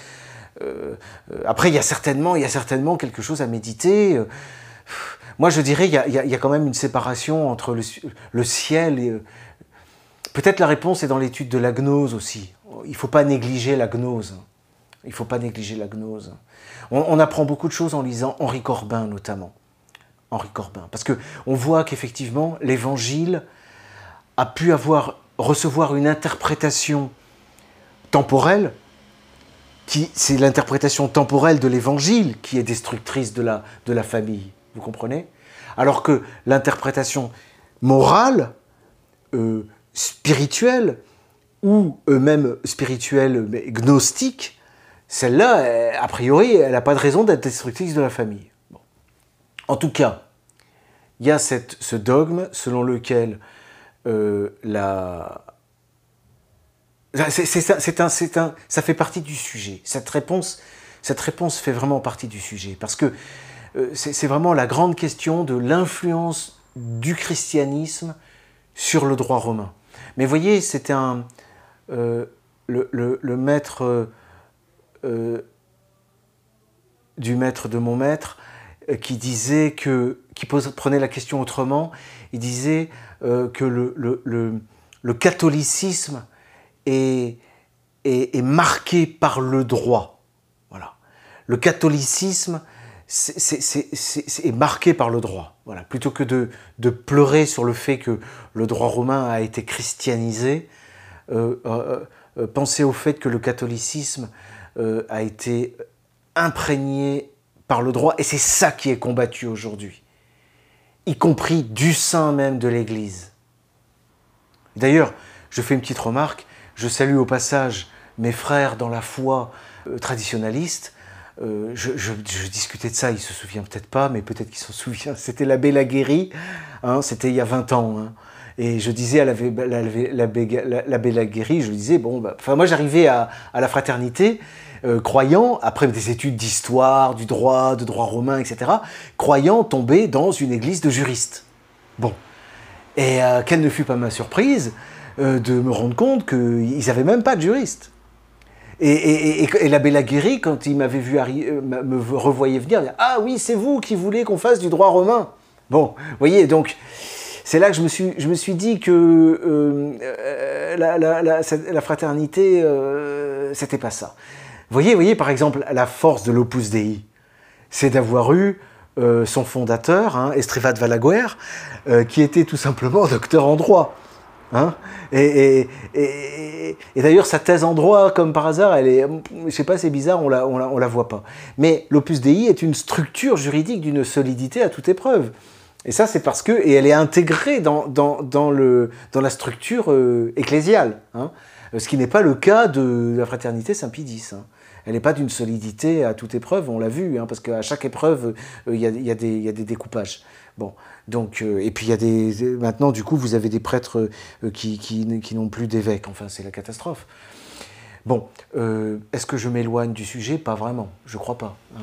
Euh, euh, après, il y, a certainement, il y a certainement quelque chose à méditer. Euh, moi, je dirais qu'il y, a quand même une séparation entre le, ciel et... Peut-être la réponse est dans l'étude de la gnose aussi. Il ne faut pas négliger la gnose. Il ne faut pas négliger la gnose. On, apprend beaucoup de choses en lisant Henri Corbin notamment. Henri Corbin. Parce qu'on voit qu'effectivement, l'évangile a pu avoir, recevoir une interprétation temporelle c'est l'interprétation temporelle de l'évangile qui est destructrice de la, famille. Vous comprenez? Alors que l'interprétation morale, euh, spirituelle, ou même spirituelle, mais gnostique, celle-là, a priori, elle n'a pas de raison d'être destructrice de la famille. En tout cas, il y a ce dogme selon lequel euh, la, c'est un, un, ça fait partie du sujet. Cette réponse, cette réponse fait vraiment partie du sujet parce que euh, c'est vraiment la grande question de l'influence du christianisme sur le droit romain. Mais voyez, c'était un euh, le, maître euh, du maître de mon maître qui disait que qui prenait la question autrement. Il disait que le catholicisme est, est, marqué par le droit. Voilà. Le catholicisme est, marqué par le droit. Voilà. Plutôt que de, pleurer sur le fait que le droit romain a été christianisé, euh, euh, euh, pensez au fait que le catholicisme a été imprégné par le droit, et c'est ça qui est combattu aujourd'hui, y compris du sein même de l'Église. D'ailleurs, je fais une petite remarque, je salue au passage mes frères dans la foi euh, traditionnaliste. Euh, je, discutais de ça, ils se souviennent peut-être pas, mais peut-être qu'ils s'en [LAUGHS] souviennent. C'était l'abbé Laguéry, hein, c'était il y a 20 ans. Hein. Et je disais à l'abbé Laguéry, je disais, bon, bah, enfin moi j'arrivais à, la fraternité, euh, croyant, après des études d'histoire, du droit, de droit romain, etc., croyant tomber dans une église de juristes. Bon. Et quelle ne fut pas ma surprise euh, de me rendre compte qu'ils n'avaient même pas de juriste. Et, l'abbé Laguéry, quand il m'avait vu euh, me revoyait venir, dit, Ah oui, c'est vous qui voulez qu'on fasse du droit romain. Bon, vous voyez, donc, c'est là que je me suis, je me suis dit que euh, la, la, fraternité, c'était pas ça. Vous voyez, voyez, par exemple, la force de l'Opus Dei, c'est d'avoir eu son fondateur, hein, Valaguer, qui était tout simplement [LAUGHS] docteur en droit. Hein et, d'ailleurs, sa thèse en droit, comme par hasard, elle est, je sais pas, c'est bizarre, on la, la, voit pas. Mais l'Opus Dei est une structure juridique d'une solidité à toute épreuve. Et ça, c'est parce que, et elle est intégrée dans, la structure euh, ecclésiale, hein. ce qui n'est pas le cas de la fraternité Saint-Pie. Hein. Elle n'est pas d'une solidité à toute épreuve, on l'a vu, hein, parce qu'à chaque épreuve, euh, il y, a, des découpages. Donc, euh, et puis il y a des. Maintenant, du coup, vous avez des prêtres euh, qui, qui, n'ont plus d'évêques. Enfin, c'est la catastrophe. Bon, euh, est-ce que je m'éloigne du sujet? Pas vraiment, je crois pas. Hein.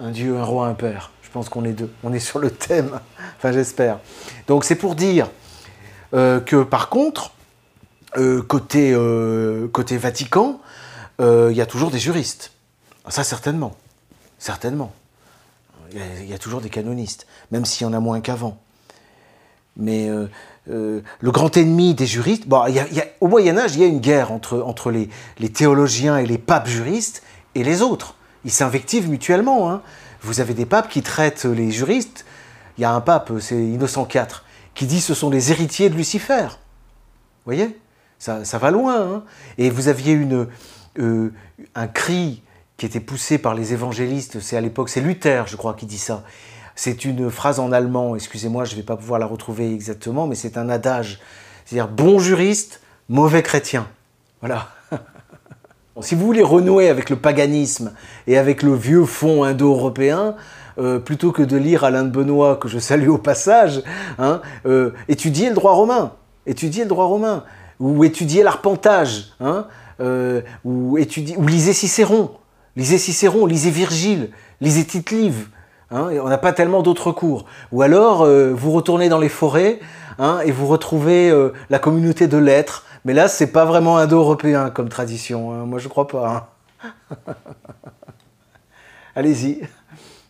un Dieu, un roi, un père. Je pense qu'on est deux. On est sur le thème. [LAUGHS] Enfin, j'espère. Donc, c'est pour dire que, par contre, côté, côté Vatican, il y a toujours des juristes. Ça, certainement. Certainement. Il y, a, toujours des canonistes, même s'il y en a moins qu'avant. Mais euh, euh, le grand ennemi des juristes, bon, au Moyen Âge, il y a une guerre entre, entre les, théologiens et les papes juristes et les autres. Ils s'invectivent mutuellement. Hein. Vous avez des papes qui traitent les juristes. Il y a un pape, c'est Innocent IV, qui dit ce sont les héritiers de Lucifer. Vous voyez? Ça, ça, va loin. Hein. et vous aviez une, euh, un cri qui était poussé par les évangélistes, c'est à l'époque, c'est Luther, je crois, qui dit ça. C'est une phrase en allemand, excusez-moi, je ne vais pas pouvoir la retrouver exactement, mais c'est un adage. C'est-à-dire bon juriste, mauvais chrétien. Voilà. [LAUGHS] si vous voulez renouer avec le paganisme et avec le vieux fond indo-européen, euh, plutôt que de lire Alain de Benoît, que je salue au passage, hein, euh, étudiez le droit romain. Étudiez le droit romain. Ou étudiez l'arpentage. Hein, euh, ou, étudiez, ou lisez Cicéron. Lisez Cicéron, lisez Virgile, lisez Tite-Live. Hein, on n'a pas tellement d'autres cours. Ou alors, euh, vous retournez dans les forêts hein, et vous retrouvez euh, la communauté de lettres. Mais là, c'est pas vraiment indo-européen comme tradition. Hein. Moi, je crois pas. [LAUGHS] Allez-y.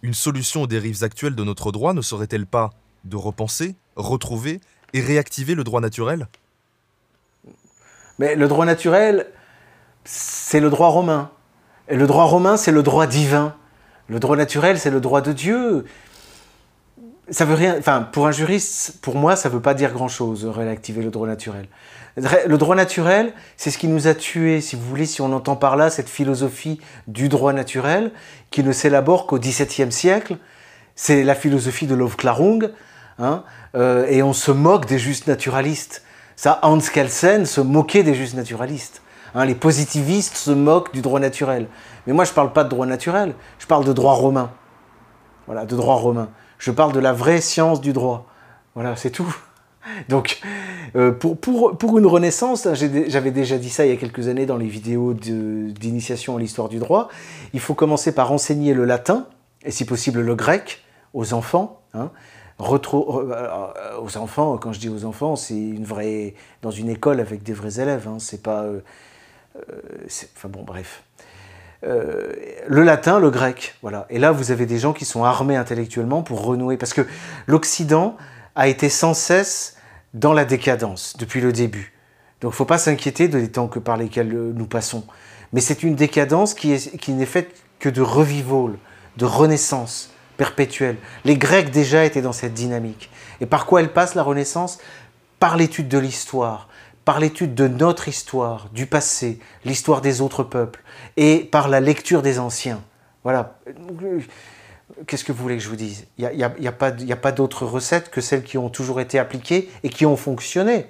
Une solution aux dérives actuelles de notre droit ne serait-elle pas de repenser, retrouver et réactiver le droit naturel? Mais le droit naturel, c'est le droit romain. Et le droit romain, c'est le droit divin. Le droit naturel, c'est le droit de Dieu. Ça veut rien. Enfin, pour un juriste, pour moi, ça ne veut pas dire grand-chose, réactiver le droit naturel. Le droit naturel, c'est ce qui nous a tués, si vous voulez, si on entend par là cette philosophie du droit naturel, qui ne s'élabore qu'au XVIIe siècle. C'est la philosophie de Lovklarung, hein, euh, et on se moque des justes naturalistes. Ça, Hans Kelsen se moquait des justes naturalistes. Hein, les positivistes se moquent du droit naturel. Mais moi, je ne parle pas de droit naturel, je parle de droit romain. Voilà, de droit romain. Je parle de la vraie science du droit. Voilà, c'est tout. [LAUGHS] Donc, euh, pour, une renaissance, j'avais déjà dit ça il y a quelques années dans les vidéos d'initiation à l'histoire du droit, il faut commencer par enseigner le latin, et si possible le grec, aux enfants. Hein. Euh, aux enfants, quand je dis aux enfants, c'est une vraie dans une école avec des vrais élèves. Hein. c'est pas euh, euh, enfin bon, bref. Euh, le latin, le grec, voilà. Et là, vous avez des gens qui sont armés intellectuellement pour renouer, parce que l'Occident a été sans cesse dans la décadence depuis le début. Donc, il ne faut pas s'inquiéter des temps que par lesquels euh, nous passons. Mais c'est une décadence qui, est, qui n'est faite que de revival, de renaissance perpétuelle. Les Grecs déjà étaient dans cette dynamique. Et par quoi elle passe la Renaissance? Par l'étude de l'histoire, par l'étude de notre histoire, du passé, l'histoire des autres peuples, et par la lecture des anciens. Voilà. Qu'est-ce que vous voulez que je vous dise? Il n'y a, pas, d'autres recettes que celles qui ont toujours été appliquées et qui ont fonctionné.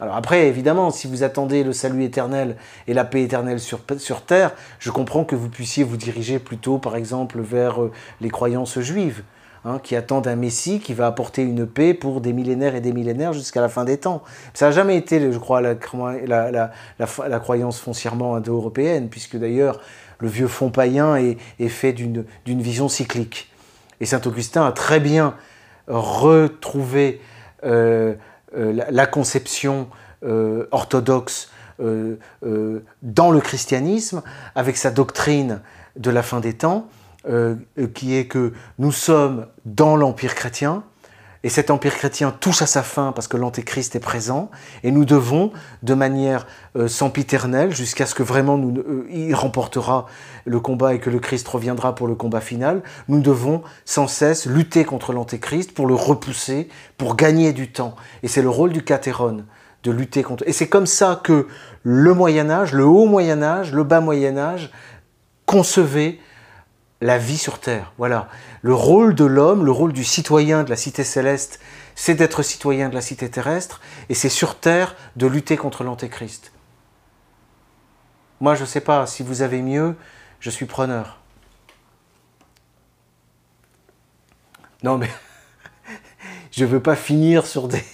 Alors après, évidemment, si vous attendez le salut éternel et la paix éternelle sur, sur Terre, je comprends que vous puissiez vous diriger plutôt, par exemple, vers euh, les croyances juives. Hein, qui attendent un Messie qui va apporter une paix pour des millénaires et des millénaires jusqu'à la fin des temps. Ça n'a jamais été, je crois, la, croyance foncièrement indo-européenne, puisque d'ailleurs le vieux fond païen est, fait d'une vision cyclique. Et saint Augustin a très bien retrouvé euh, euh, la, conception euh, orthodoxe dans le christianisme avec sa doctrine de la fin des temps, euh, qui est que nous sommes dans l'Empire chrétien, et cet empire chrétien touche à sa fin parce que l'antéchrist est présent, et nous devons, de manière euh, sempiternelle, jusqu'à ce que vraiment nous, euh, il remportera le combat et que le Christ reviendra pour le combat final, nous devons sans cesse lutter contre l'antéchrist pour le repousser, pour gagner du temps. Et c'est le rôle du catéron de lutter contre. Et c'est comme ça que le Moyen Âge, le haut Moyen Âge, le bas Moyen Âge concevait la vie sur Terre. Voilà. Le rôle de l'homme, le rôle du citoyen de la cité céleste, c'est d'être citoyen de la cité terrestre, et c'est sur Terre de lutter contre l'antéchrist. Moi, je ne sais pas, si vous avez mieux, je suis preneur. Non, mais [LAUGHS] je ne veux pas finir sur des...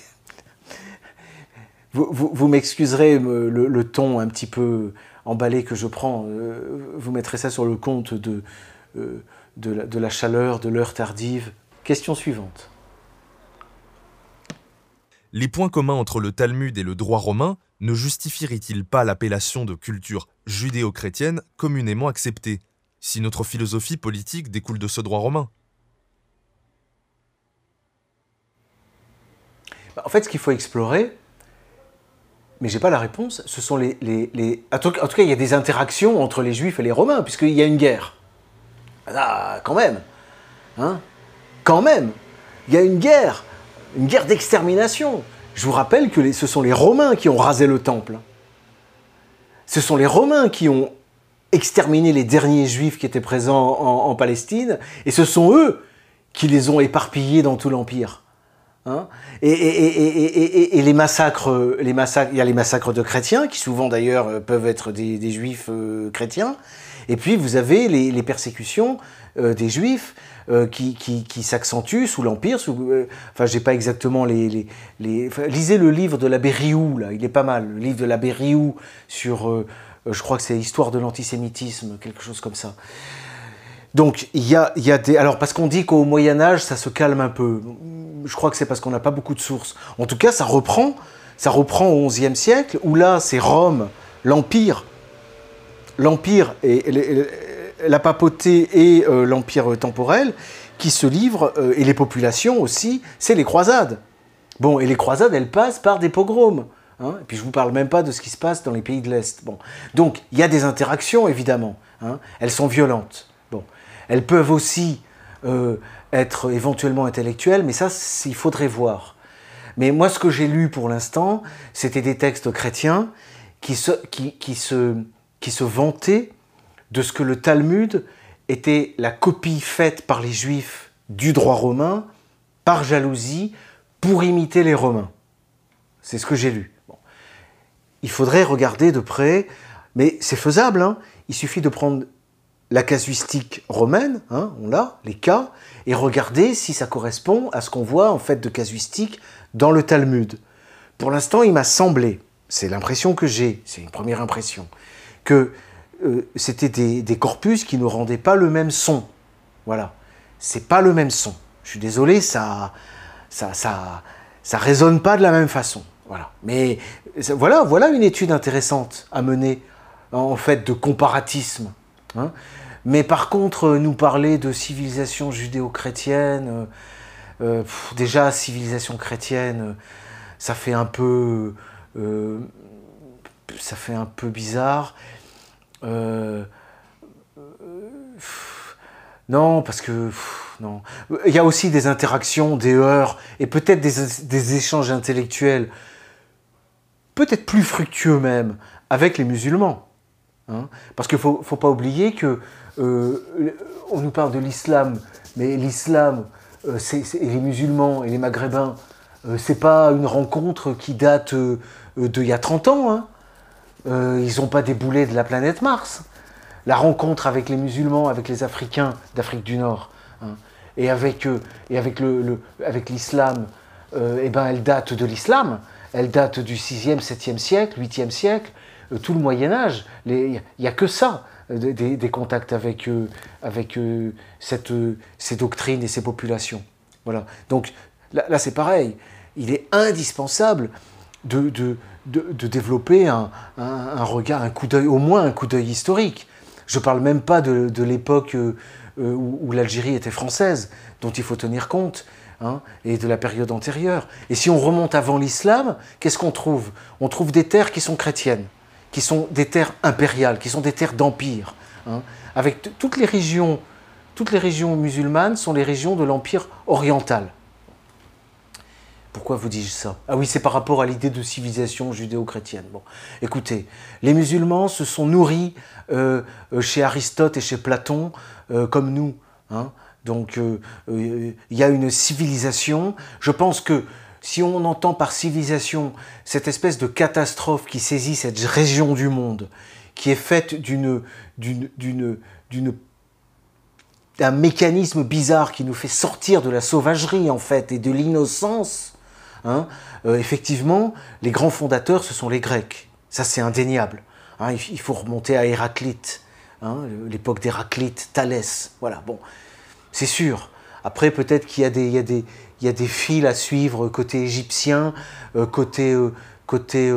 Vous, m'excuserez le, ton un petit peu emballé que je prends. Euh, vous mettrez ça sur le compte de, euh, de, la, chaleur, de l'heure tardive. Question suivante. Les points communs entre le Talmud et le droit romain ne justifieraient-ils pas l'appellation de culture judéo-chrétienne communément acceptée, si notre philosophie politique découle de ce droit romain? Bah, En fait, ce qu'il faut explorer, mais j'ai pas la réponse, ce sont les... les, En, tout, cas, il y a des interactions entre les juifs et les romains, puisqu'il y a une guerre. Ah, quand même. Hein Quand même. Il y a une guerre. Une guerre d'extermination. Je vous rappelle que ce sont les Romains qui ont rasé le temple. Ce sont les Romains qui ont exterminé les derniers juifs qui étaient présents en, Palestine, et ce sont eux qui les ont éparpillés dans tout l'Empire. Hein et, les massacres, les massacres, il y a les massacres de chrétiens, qui souvent d'ailleurs peuvent être des, juifs euh, chrétiens, et puis vous avez les, persécutions euh, des Juifs euh, qui, s'accentuent sous l'Empire. Euh, enfin, j'ai pas exactement les... lisez le livre de l'abbé Rioux, là, il est pas mal. Le livre de l'abbé Rioux sur, je crois que c'est Histoire de l'antisémitisme, quelque chose comme ça. Donc, il y a, y a des... Alors, parce qu'on dit qu'au Moyen-Âge, ça se calme un peu. Je crois que c'est parce qu'on n'a pas beaucoup de sources. En tout cas, ça reprend. Ça reprend au XIe siècle, où là, c'est Rome, l'Empire, l'Empire et, la papauté et euh, l'Empire temporel qui se livrent, euh, et les populations aussi, c'est les croisades. Bon, et les croisades, elles passent par des pogroms. Hein. et puis je ne vous parle même pas de ce qui se passe dans les pays de l'Est. Bon. Donc, il y a des interactions, évidemment. Hein. elles sont violentes. Bon. Elles peuvent aussi euh, être éventuellement intellectuelles, mais ça, il faudrait voir. Mais moi, ce que j'ai lu pour l'instant, c'était des textes chrétiens qui se, qui, qui se qui se vantait de ce que le Talmud était la copie faite par les Juifs du droit romain, par jalousie, pour imiter les Romains. C'est ce que j'ai lu. Il faudrait regarder de près, mais c'est faisable. Hein. Il suffit de prendre la casuistique romaine, hein, on l'a, les cas, et regarder si ça correspond à ce qu'on voit en fait de casuistique dans le Talmud. Pour l'instant, il m'a semblé, c'est l'impression que j'ai, c'est une première impression, que euh, c'était des, corpus qui ne rendaient pas le même son. Voilà. C'est pas le même son. Je suis désolé, ça, ça, ça, ça résonne pas de la même façon. Voilà. Mais voilà, voilà une étude intéressante à mener en fait de comparatisme. Hein. Mais par contre, nous parler de civilisation judéo-chrétienne, euh, euh, déjà civilisation chrétienne, ça fait un peu ça fait un peu bizarre. Euh, non, parce que non. Il y a aussi des interactions, des heures, et peut-être des, échanges intellectuels, peut-être plus fructueux même, avec les musulmans. Hein. parce qu'il ne faut, faut, pas oublier que euh, on nous parle de l'islam, mais l'islam, euh, et les musulmans et les maghrébins, c'est pas une rencontre qui date d'il y a 30 ans. Hein. Euh, ils n'ont pas déboulé de la planète Mars. La rencontre avec les musulmans, avec les Africains d'Afrique du Nord, hein, et avec, et avec, le, avec l'islam, euh, eh ben, elle date de l'islam. Elle date du 6e, 7e siècle, 8e siècle, euh, tout le Moyen Âge. Il n'y a que ça, des, contacts avec, ces doctrines et ces populations. Voilà. Donc là, c'est pareil. Il est indispensable de, développer un, regard, un coup d'œil, au moins un coup d'œil historique. Je ne parle même pas de, l'époque euh, où, l'Algérie était française, dont il faut tenir compte. Hein, et de la période antérieure. Et si on remonte avant l'islam, qu'est-ce qu'on trouve? On trouve des terres qui sont chrétiennes, qui sont des terres impériales, qui sont des terres d'empire. Hein, avec toutes les régions, toutes les régions musulmanes sont les régions de l'empire oriental. Pourquoi vous dis-je ça? Ah oui, c'est par rapport à l'idée de civilisation judéo-chrétienne. Bon, écoutez, les musulmans se sont nourris euh, euh, chez Aristote et chez Platon euh, comme nous. Hein. Donc, il y a une civilisation. Je pense que si on entend par civilisation cette espèce de catastrophe qui saisit cette région du monde, qui est faite d'une, d'un mécanisme bizarre qui nous fait sortir de la sauvagerie en fait et de l'innocence, Hein, euh, effectivement, les grands fondateurs, ce sont les Grecs. Ça, c'est indéniable. Hein, il faut remonter à Héraclite, hein, l'époque d'Héraclite, Thalès. Voilà, bon, c'est sûr. Après, peut-être qu'il y, a des, fils à suivre côté égyptien, euh, côté, euh, côté,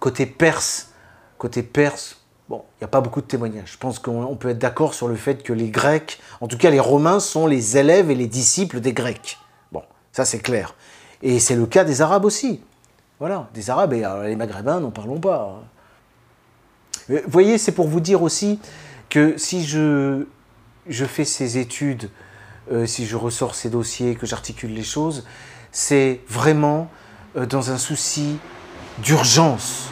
côté perse. Côté perse, bon, il n'y a pas beaucoup de témoignages. Je pense qu'on peut être d'accord sur le fait que les Grecs, en tout cas les Romains, sont les élèves et les disciples des Grecs. Bon, ça c'est clair. Et c'est le cas des Arabes aussi. Voilà, des Arabes et les Maghrébins, n'en parlons pas. Vous voyez, c'est pour vous dire aussi que si je, fais ces études, euh, si je ressors ces dossiers, que j'articule les choses, c'est vraiment euh, dans un souci d'urgence.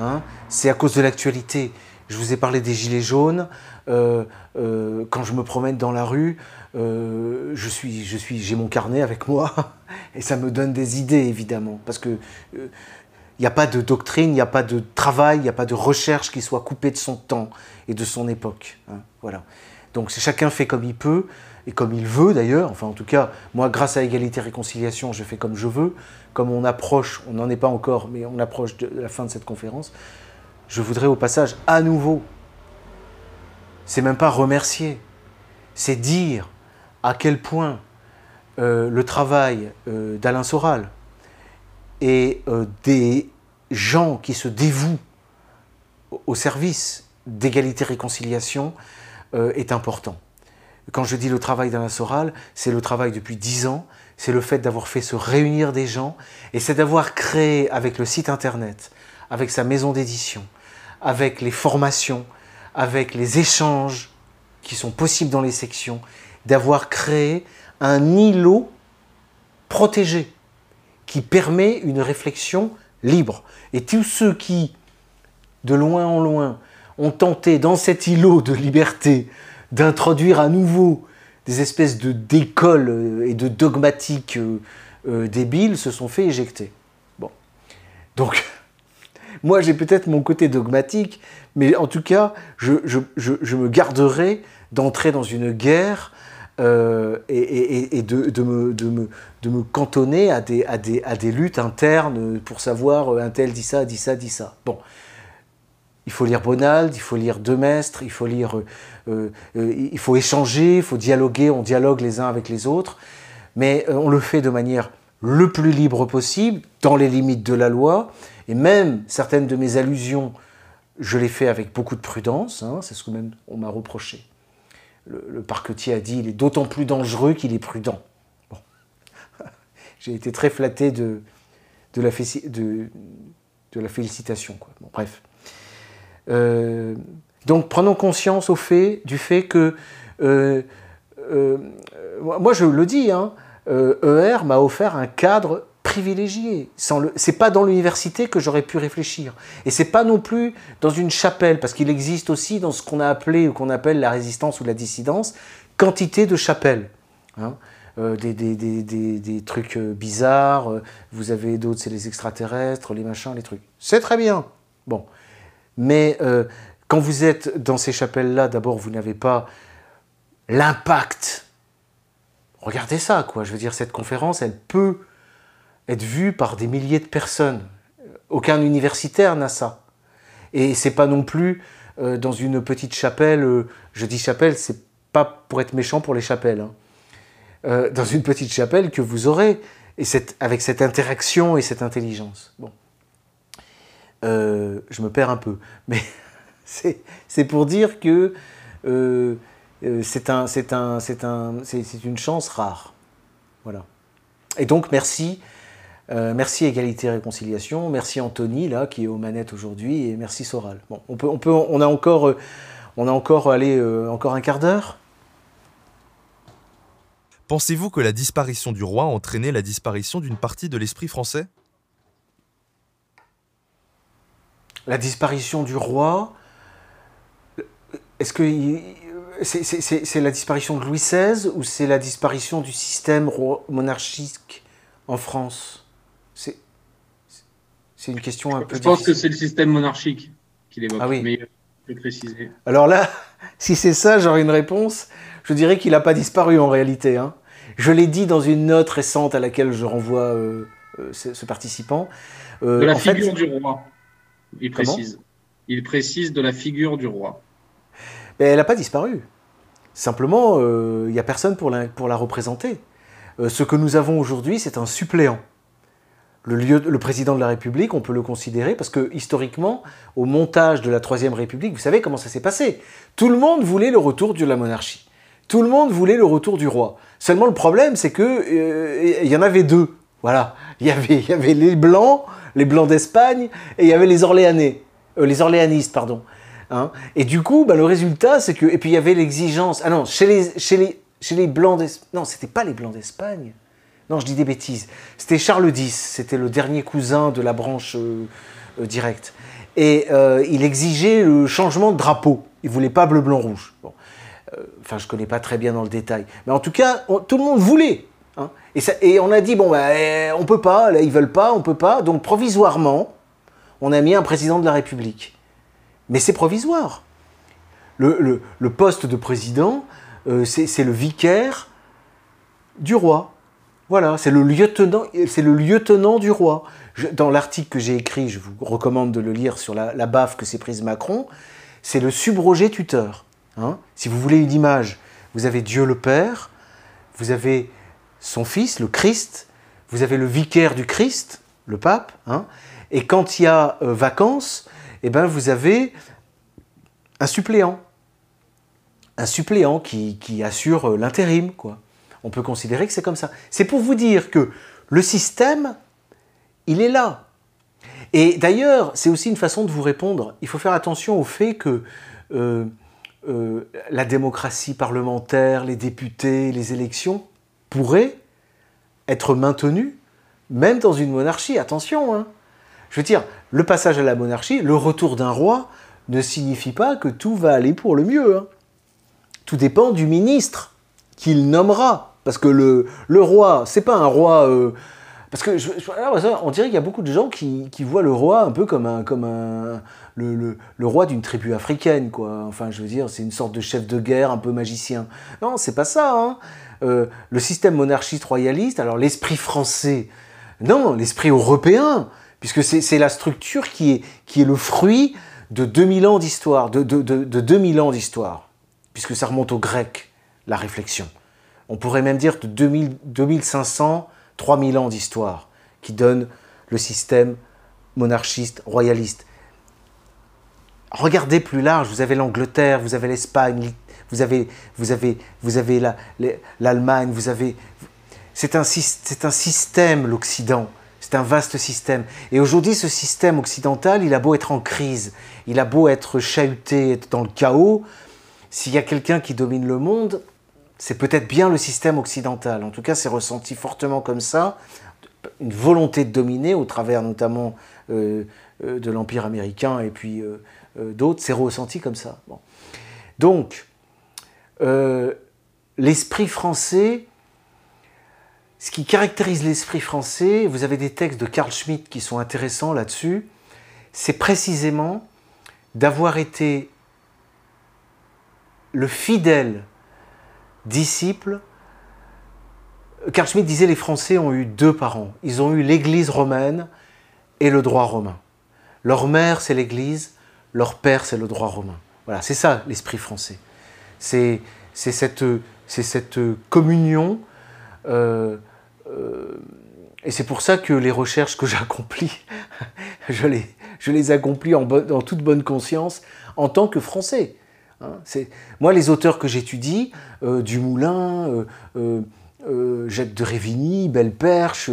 Hein. c'est à cause de l'actualité. Je vous ai parlé des gilets jaunes. Euh, quand je me promène dans la rue, euh, je suis, j'ai mon carnet avec moi [LAUGHS] et ça me donne des idées évidemment parce que il euh, n'y a pas de doctrine, il n'y a pas de travail, il n'y a pas de recherche qui soit coupée de son temps et de son époque. Hein, voilà. Donc chacun fait comme il peut et comme il veut d'ailleurs. Enfin en tout cas, moi grâce à égalité réconciliation, je fais comme je veux. Comme on approche, on n'en est pas encore, mais on approche de la fin de cette conférence. Je voudrais au passage à nouveau, c'est même pas remercier, c'est dire à quel point euh, le travail euh, d'Alain Soral et euh, des gens qui se dévouent au service d'égalité-réconciliation est important. Quand je dis le travail d'Alain Soral, c'est le travail depuis dix ans, c'est le fait d'avoir fait se réunir des gens, et c'est d'avoir créé avec le site internet, avec sa maison d'édition, avec les formations, avec les échanges qui sont possibles dans les sections, d'avoir créé un îlot protégé qui permet une réflexion libre. Et tous ceux qui, de loin en loin, ont tenté dans cet îlot de liberté d'introduire à nouveau des espèces de d'écoles euh, et de dogmatiques euh, euh, débiles se sont fait éjecter. Bon. Donc, [LAUGHS] moi j'ai peut-être mon côté dogmatique, mais en tout cas, je, je me garderai d'entrer dans une guerre euh, et, de, me, cantonner à des, luttes internes pour savoir euh, un tel dit ça, dit ça, dit ça. Bon. Il faut lire Bonald, il faut lire Demestre, il faut lire, euh, il faut échanger, il faut dialoguer, on dialogue les uns avec les autres, mais on le fait de manière le plus libre possible, dans les limites de la loi, et même certaines de mes allusions, je les fais avec beaucoup de prudence, hein, c'est ce que même on m'a reproché le, parquetier a dit il est d'autant plus dangereux qu'il est prudent. [LAUGHS] J'ai été très flatté de, la, félicitation. Bref. Euh, donc prenons conscience au fait, du fait que, euh, euh, moi je le dis, ER m'a offert un cadre privilégié. Ce n'est pas dans l'université que j'aurais pu réfléchir. Et c'est pas non plus dans une chapelle, parce qu'il existe aussi dans ce qu'on a appelé ou qu'on appelle la résistance ou la dissidence, quantité de chapelles. Hein. Euh, des, trucs euh, bizarres, euh, vous avez d'autres, c'est les extraterrestres, les machins, les trucs. C'est très bien. Bon. Mais quand vous êtes dans ces chapelles-là, d'abord, vous n'avez pas l'impact. Regardez ça, quoi. Je veux dire, cette conférence, elle peut être vu par des milliers de personnes. Aucun universitaire n'a ça. Et c'est pas non plus euh, dans une petite chapelle, euh, je dis chapelle, c'est pas pour être méchant pour les chapelles, hein. euh, dans une petite chapelle que vous aurez, et avec cette interaction et cette intelligence. Bon. je me perds un peu, [LAUGHS] mais c'est pour dire que c'est un, c'est un, c'est un, c'est une chance rare. Voilà. Et donc merci, merci Égalité et Réconciliation, merci Anthony là qui est aux manettes aujourd'hui et merci Soral. Bon, on peut, on peut, on a encore, on a encore allé encore un quart d'heure? Pensez-vous que la disparition du roi a entraîné la disparition d'une partie de l'esprit français? La disparition du roi, est-ce que c'est la disparition de Louis XVI ou c'est la disparition du système monarchique en France? Une question un peu. Je pense que c'est le système monarchique qu'il évoque. Ah oui. Mais je peux préciser. Alors là, [LAUGHS] si c'est ça, j'aurais une réponse. Je dirais qu'il n'a pas disparu en réalité. Hein. Je l'ai dit dans une note récente à laquelle je renvoie euh, euh, ce, participant. Euh, de la figure du roi, il précise. Il précise de la figure du roi. Mais elle n'a pas disparu. Simplement, il n'y a personne pour la, pour la représenter. ce que nous avons aujourd'hui, c'est un suppléant. Le, président de la République, on peut le considérer, parce que historiquement, au montage de la Troisième République, vous savez comment ça s'est passé. Tout le monde voulait le retour de la monarchie. Tout le monde voulait le retour du roi. Seulement le problème, c'est que euh, il y en avait deux. Voilà, il y avait, il y avait les blancs, les blancs d'Espagne, et il y avait les Orléanais, euh, les Orléanistes, pardon. Hein. et du coup, bah, le résultat, c'est que et puis il y avait l'exigence. Ah non, chez les, chez les, chez les blancs d'Espagne. Non, c'était pas les blancs d'Espagne. Non, je dis des bêtises. C'était Charles X. C'était le dernier cousin de la branche euh, directe. Et il exigeait le changement de drapeau. Il voulait pas bleu, blanc, rouge. Euh, enfin, je ne connais pas très bien dans le détail. Mais en tout cas, tout le monde voulait. Hein. Et, on a dit, bon, bah, eh, on peut pas, là, ils veulent pas, on peut pas. Donc, provisoirement, on a mis un président de la République. Mais c'est provisoire. Le, poste de président, euh, c'est le vicaire du roi. Voilà, c'est le lieutenant, c'est le lieutenant du roi. dans l'article que j'ai écrit, je vous recommande de le lire sur la, baffe que s'est prise Macron, c'est le subrogé tuteur. Hein. si vous voulez une image, vous avez Dieu le Père, vous avez son Fils, le Christ, vous avez le vicaire du Christ, le pape, hein. et quand il y a euh, vacances, eh ben vous avez un suppléant, un suppléant qui, assure euh, l'intérim, quoi. On peut considérer que c'est comme ça. C'est pour vous dire que le système, il est là. Et d'ailleurs, c'est aussi une façon de vous répondre. Il faut faire attention au fait que euh, euh, la démocratie parlementaire, les députés, les élections pourraient être maintenues, même dans une monarchie. Attention, hein. je veux dire, le passage à la monarchie, le retour d'un roi, ne signifie pas que tout va aller pour le mieux. Hein. Tout dépend du ministre qu'il nommera. Parce que le, roi, c'est pas un roi. Euh, parce que on dirait qu'il y a beaucoup de gens qui, voient le roi un peu comme le, roi d'une tribu africaine, quoi. Enfin, je veux dire, c'est une sorte de chef de guerre un peu magicien. Non, c'est pas ça. Hein. Euh, le système monarchiste royaliste, alors l'esprit français, non, l'esprit européen, puisque c'est la structure qui est, qui est le fruit de 2000 ans d'histoire, de, de, de, 2000 ans d'histoire, puisque ça remonte aux Grecs, la réflexion. On pourrait même dire de 2000, 2500, 3000 ans d'histoire, qui donne le système monarchiste, royaliste regardez plus large, vous avez l'Angleterre, vous avez l'Espagne, vous avez, vous avez, vous avez l'Allemagne, vous avez... C'est un, un système, l'Occident. C'est un vaste système. Et aujourd'hui, ce système occidental, il a beau être en crise, il a beau être chahuté, être dans le chaos, s'il y a quelqu'un qui domine le monde, c'est peut-être bien le système occidental. En tout cas, c'est ressenti fortement comme ça, une volonté de dominer au travers notamment euh, euh, de l'Empire américain et puis euh, d'autres, c'est ressenti comme ça. Donc, l'esprit français, ce qui caractérise l'esprit français, vous avez des textes de Carl Schmitt qui sont intéressants là-dessus, c'est précisément d'avoir été le fidèle disciple. Carl Schmitt disait les Français ont eu deux parents. Ils ont eu l'Église romaine et le droit romain. Leur mère, c'est l'Église, leur père, c'est le droit romain. Voilà, c'est ça l'esprit français. C'est cette, cette communion. Euh, euh, et c'est pour ça que les recherches que [LAUGHS] j'accomplis, je les, je les accomplis en, toute bonne conscience en tant que Français. Hein. moi, les auteurs que j'étudie, Dumoulin, Jacques de Révigny, Belperche,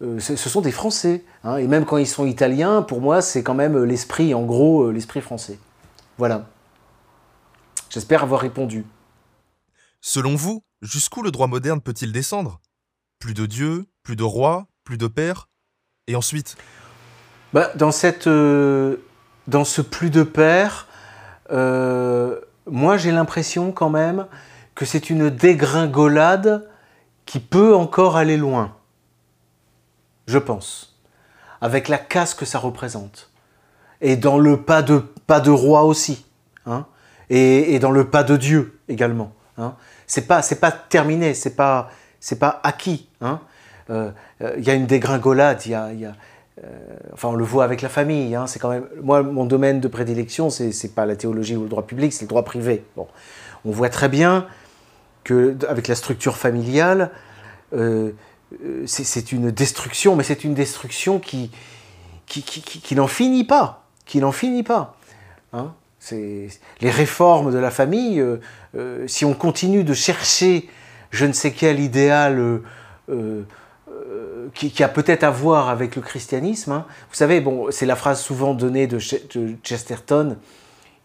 ce sont des Français. Hein. et même quand ils sont italiens, pour moi, c'est quand même l'esprit, en gros, l'esprit français. Voilà. J'espère avoir répondu. Selon vous, jusqu'où le droit moderne peut-il descendre? Plus de Dieu, plus de roi, plus de père Et ensuite? Bah, dans, cette, euh, dans ce plus de père, euh, moi j'ai l'impression quand même que c'est une dégringolade qui peut encore aller loin. Je pense. Avec la casse que ça représente. Et dans le pas de, pas de roi aussi. Hein et, dans le pas de Dieu également. Hein c'est pas, pas terminé, c'est pas, pas acquis. Hein euh, il y a une dégringolade, il y a, euh, enfin on le voit avec la famille. Hein, c'est quand même, moi mon domaine de prédilection, c'est, c'est pas la théologie ou le droit public, c'est le droit privé. Bon, on voit très bien que avec la structure familiale, euh, c'est, une destruction, mais c'est une destruction qui, qui, qui, qui n'en finit pas, qui n'en finit pas. Hein les réformes de la famille, euh, euh, si on continue de chercher je ne sais quel idéal euh, qui, a peut-être à voir avec le christianisme, hein. vous savez, bon, c'est la phrase souvent donnée de, Chesterton,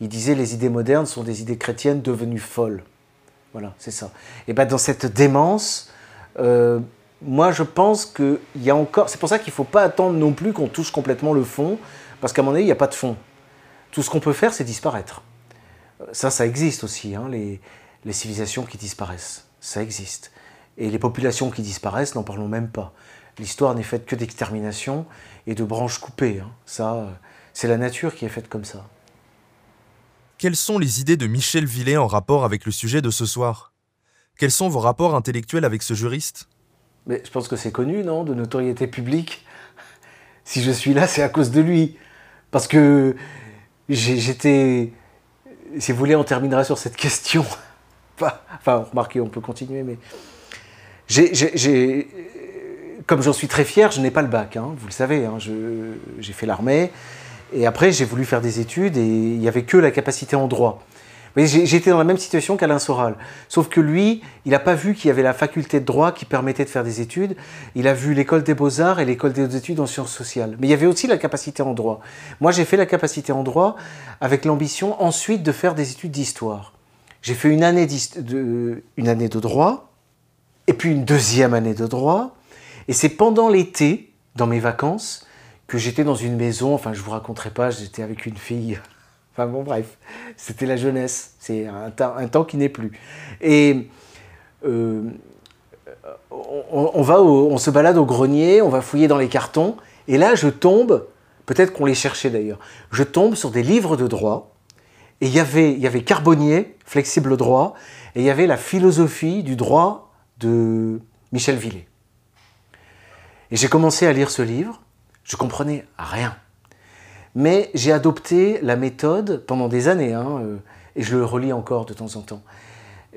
il disait les idées modernes sont des idées chrétiennes devenues folles. Voilà, c'est ça. Et bien dans cette démence, moi je pense qu'il y a encore... C'est pour ça qu'il ne faut pas attendre non plus qu'on touche complètement le fond, parce qu'à mon avis, il n'y a pas de fond. Tout ce qu'on peut faire, c'est disparaître. Ça, ça existe aussi, hein, les, civilisations qui disparaissent. Ça existe. Et les populations qui disparaissent, n'en parlons même pas. L'histoire n'est faite que d'extermination et de branches coupées. Hein. Ça, c'est la nature qui est faite comme ça. Quelles sont les idées de Michel Villet en rapport avec le sujet de ce soir? Quels sont vos rapports intellectuels avec ce juriste? Mais je pense que c'est connu, non De notoriété publique. Si je suis là, c'est à cause de lui. Parce que j'étais. Si vous voulez, on terminera sur cette question. [LAUGHS] enfin, remarquez, on peut continuer, mais. J'ai, comme j'en suis très fier, je n'ai pas le bac, hein, vous le savez. Hein, j'ai fait l'armée. Et après, j'ai voulu faire des études et il n'y avait que la capacité en droit. J'étais dans la même situation qu'Alain Soral. Sauf que lui, il n'a pas vu qu'il y avait la faculté de droit qui permettait de faire des études. Il a vu l'école des beaux-arts et l'école des études en sciences sociales. Mais il y avait aussi la capacité en droit. Moi, j'ai fait la capacité en droit avec l'ambition ensuite de faire des études d'histoire. J'ai fait une année, de, une année de droit, et puis une deuxième année de droit. Et c'est pendant l'été, dans mes vacances, que j'étais dans une maison, enfin je vous raconterai pas, j'étais avec une fille [LAUGHS] Enfin bon, bref, c'était la jeunesse. C'est un, un, temps qui n'est plus. Et euh, on, va on se balade au grenier, on va fouiller dans les cartons, et là je tombe, peut-être qu'on les cherchait d'ailleurs, je tombe sur des livres de droit, et y il y avait Carbonnier, Flexible droit, et il y avait la philosophie du droit de Michel Villet. Et j'ai commencé à lire ce livre, je comprenais rien mais j'ai adopté la méthode pendant des années, hein, euh, et je le relis encore de temps en temps.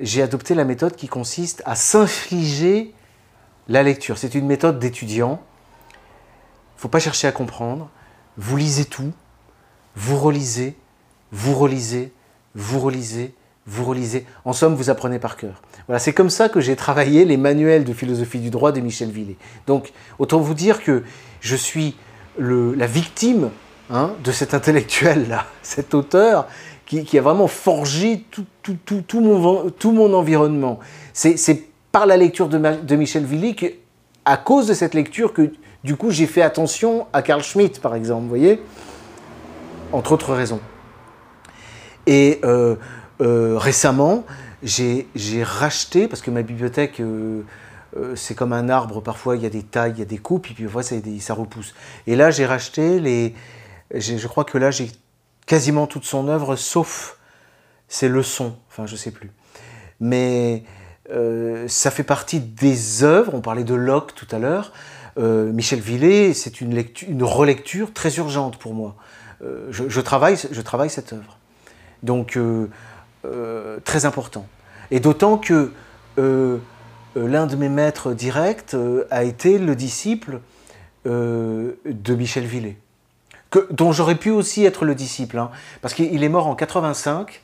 J'ai adopté la méthode qui consiste à s'infliger la lecture. C'est une méthode d'étudiant. Il ne faut pas chercher à comprendre. Vous lisez tout, vous relisez, vous relisez, vous relisez, vous relisez. En somme, vous apprenez par cœur. Voilà, c'est comme ça que j'ai travaillé les manuels de philosophie du droit de Michel Villet. Donc, autant vous dire que je suis la victime Hein, de cet intellectuel-là, [LAUGHS] cet auteur qui, a vraiment forgé tout, mon, environnement. C'est par la lecture de, Michel Villy, à cause de cette lecture, que du coup j'ai fait attention à Carl Schmitt, par exemple, vous voyez? Entre autres raisons. Et euh, euh, récemment, j'ai racheté, parce que ma bibliothèque, euh, c'est comme un arbre, parfois il y a des tailles, il y a des coupes, et puis parfois ça, repousse. Et là, j'ai racheté les, je crois que là, j'ai quasiment toute son œuvre, sauf ses leçons. Enfin, je sais plus. Mais euh, ça fait partie des œuvres. On parlait de Locke tout à l'heure. Euh, Michel Villet, c'est une, une, relecture très urgente pour moi. Euh, je, travaille, je travaille cette œuvre. Donc, très important. Et d'autant que l'un de mes maîtres directs a été le disciple de Michel Villet dont j'aurais pu aussi être le disciple, hein. parce qu'il est mort en 85,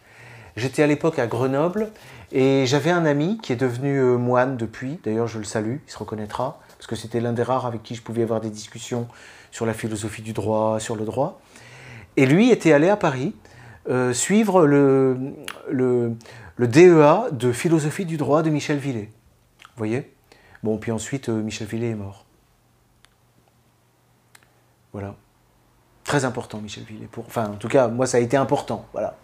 J'étais à l'époque à Grenoble et j'avais un ami qui est devenu euh, moine depuis. D'ailleurs, je le salue, il se reconnaîtra, parce que c'était l'un des rares avec qui je pouvais avoir des discussions sur la philosophie du droit, sur le droit. Et lui était allé à Paris euh, suivre le, le, le, DEA de philosophie du droit de Michel Villet. Vous voyez? Bon, puis ensuite, euh, Michel Villet est mort. Voilà. Très important, Michel Villet. Pour, enfin, en tout cas, moi, ça a été important. Voilà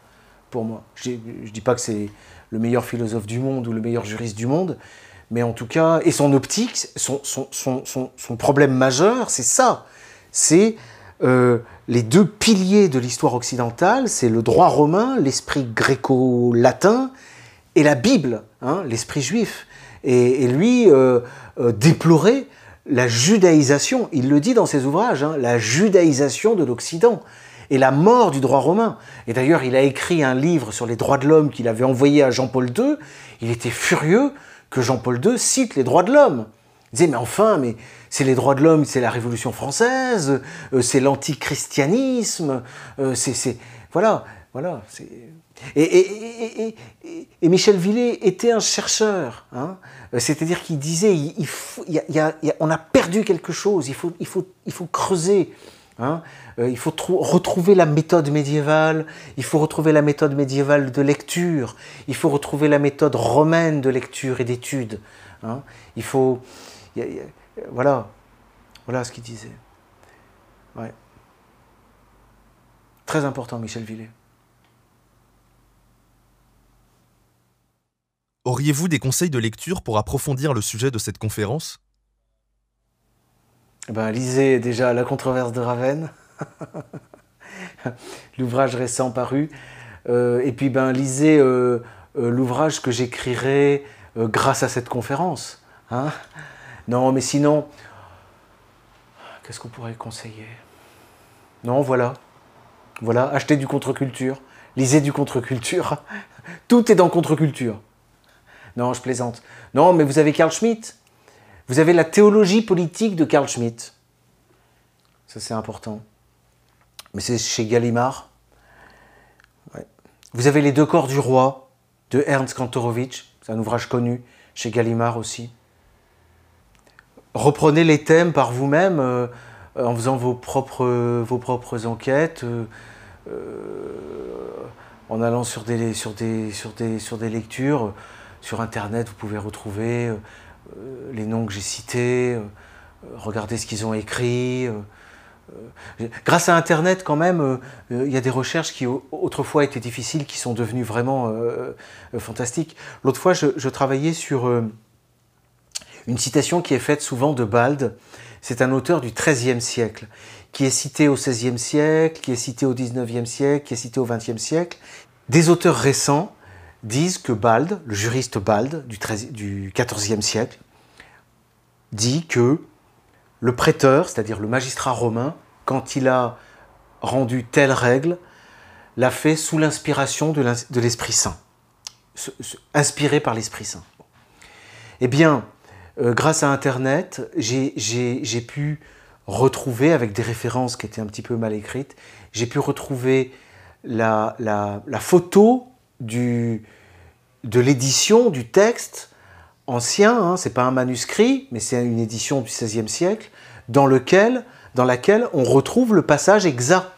pour moi. Je ne dis pas que c'est le meilleur philosophe du monde ou le meilleur juriste du monde, mais en tout cas, et son optique, son, son, son, son problème majeur, c'est ça. C'est euh, les deux piliers de l'histoire occidentale, c'est le droit romain, l'esprit gréco-latin, et la Bible, hein, l'esprit juif. Et, lui euh, euh, déplorait la judaïsation, il le dit dans ses ouvrages, hein, la judaïsation de l'Occident et la mort du droit romain. Et d'ailleurs, il a écrit un livre sur les droits de l'homme qu'il avait envoyé à Jean-Paul II. Il était furieux que Jean-Paul II cite les droits de l'homme. Il disait, mais enfin, mais c'est les droits de l'homme, c'est la Révolution française, euh, c'est l'antichristianisme, euh, c'est... Voilà, voilà. Et, et, Michel Villet était un chercheur, hein. euh, c'est-à-dire qu'il disait, on a perdu quelque chose, il faut, faut, il faut creuser. Hein. Il faut retrouver la méthode médiévale, il faut retrouver la méthode médiévale de lecture, il faut retrouver la méthode romaine de lecture et d'étude. Hein. Il faut... voilà, voilà ce qu'il disait. Ouais. Très important, Michel Villet. Auriez-vous des conseils de lecture pour approfondir le sujet de cette conférence? Eh ben, Lisez déjà La controverse de Ravenne. [LAUGHS] l'ouvrage récent paru. Euh, et puis, ben, lisez euh, euh, l'ouvrage que j'écrirai grâce à cette conférence. Hein non, mais sinon, qu'est-ce qu'on pourrait conseiller? Non, voilà. Voilà, achetez du contre-culture, lisez du contre-culture. [LAUGHS] Tout est dans contre-culture. Non, je plaisante. Non, mais vous avez Carl Schmitt. Vous avez la théologie politique de Carl Schmitt. Ça, c'est important mais c'est chez Gallimard. Vous avez Les deux corps du roi de Ernst Kantorowicz, c'est un ouvrage connu chez Gallimard aussi. Reprenez les thèmes par vous-même euh, en faisant vos propres, vos propres enquêtes, euh, euh, en allant sur des, sur, des, sur, des, sur des lectures. Sur Internet, vous pouvez retrouver les noms que j'ai cités, regardez ce qu'ils ont écrit. Euh, grâce à Internet, quand même, euh, euh, il y a des recherches qui autrefois étaient difficiles, qui sont devenues vraiment fantastiques. L'autre fois, je, travaillais sur une citation qui est faite souvent de Bald. C'est un auteur du XIIIe siècle, qui est cité au XVIe siècle, qui est cité au XIXe siècle, qui est cité au XXe siècle. Des auteurs récents disent que Bald, le juriste Bald du, du XIVe siècle, dit que le prêteur, c'est-à-dire le magistrat romain, quand il a rendu telle règle, l'a fait sous l'inspiration de l'Esprit Saint, inspiré par l'Esprit Saint. Eh bien, euh, grâce à Internet, j'ai pu retrouver, avec des références qui étaient un petit peu mal écrites, j'ai pu retrouver la, photo de l'édition du texte ancien, hein, c'est pas un manuscrit, mais c'est une édition du XVIe siècle, dans, lequel, dans laquelle on retrouve le passage exact.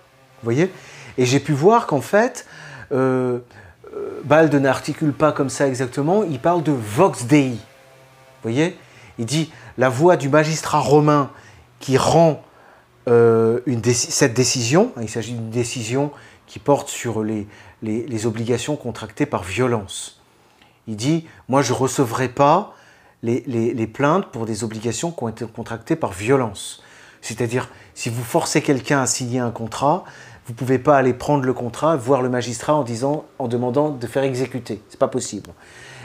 Vous voyez? Et j'ai pu voir qu'en fait, euh, euh Balde n'articule pas comme ça exactement, il parle de vox dei. Vous voyez? Il dit la voix du magistrat romain qui rend euh, cette décision, il s'agit d'une décision qui porte sur les, obligations contractées par violence. Il dit, moi je ne recevrai pas les, plaintes pour des obligations qui ont été contractées par violence. C'est-à-dire, si vous forcez quelqu'un à signer un contrat, vous ne pouvez pas aller prendre le contrat, voir le magistrat en, disant, en demandant de faire exécuter. C'est pas possible.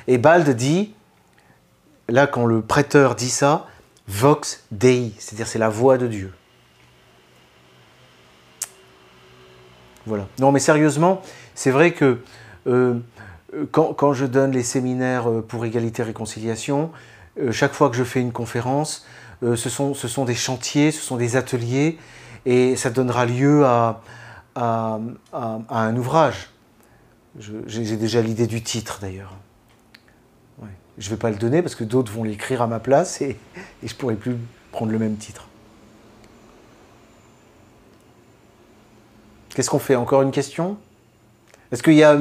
Et Bald dit, là quand le prêteur dit ça, Vox Dei, c'est-à-dire c'est la voix de Dieu. Voilà. Non mais sérieusement, c'est vrai que euh, euh, quand, je donne les séminaires euh, pour égalité et réconciliation, euh, chaque fois que je fais une conférence, ce sont, ce, sont, des chantiers, ce sont des ateliers, et ça donnera lieu à, à, un ouvrage. J'ai déjà l'idée du titre d'ailleurs. Je ne vais pas le donner parce que d'autres vont l'écrire à ma place et, je ne pourrai plus prendre le même titre. Qu'est-ce qu'on fait? Encore une question? Est-ce qu'il y, a,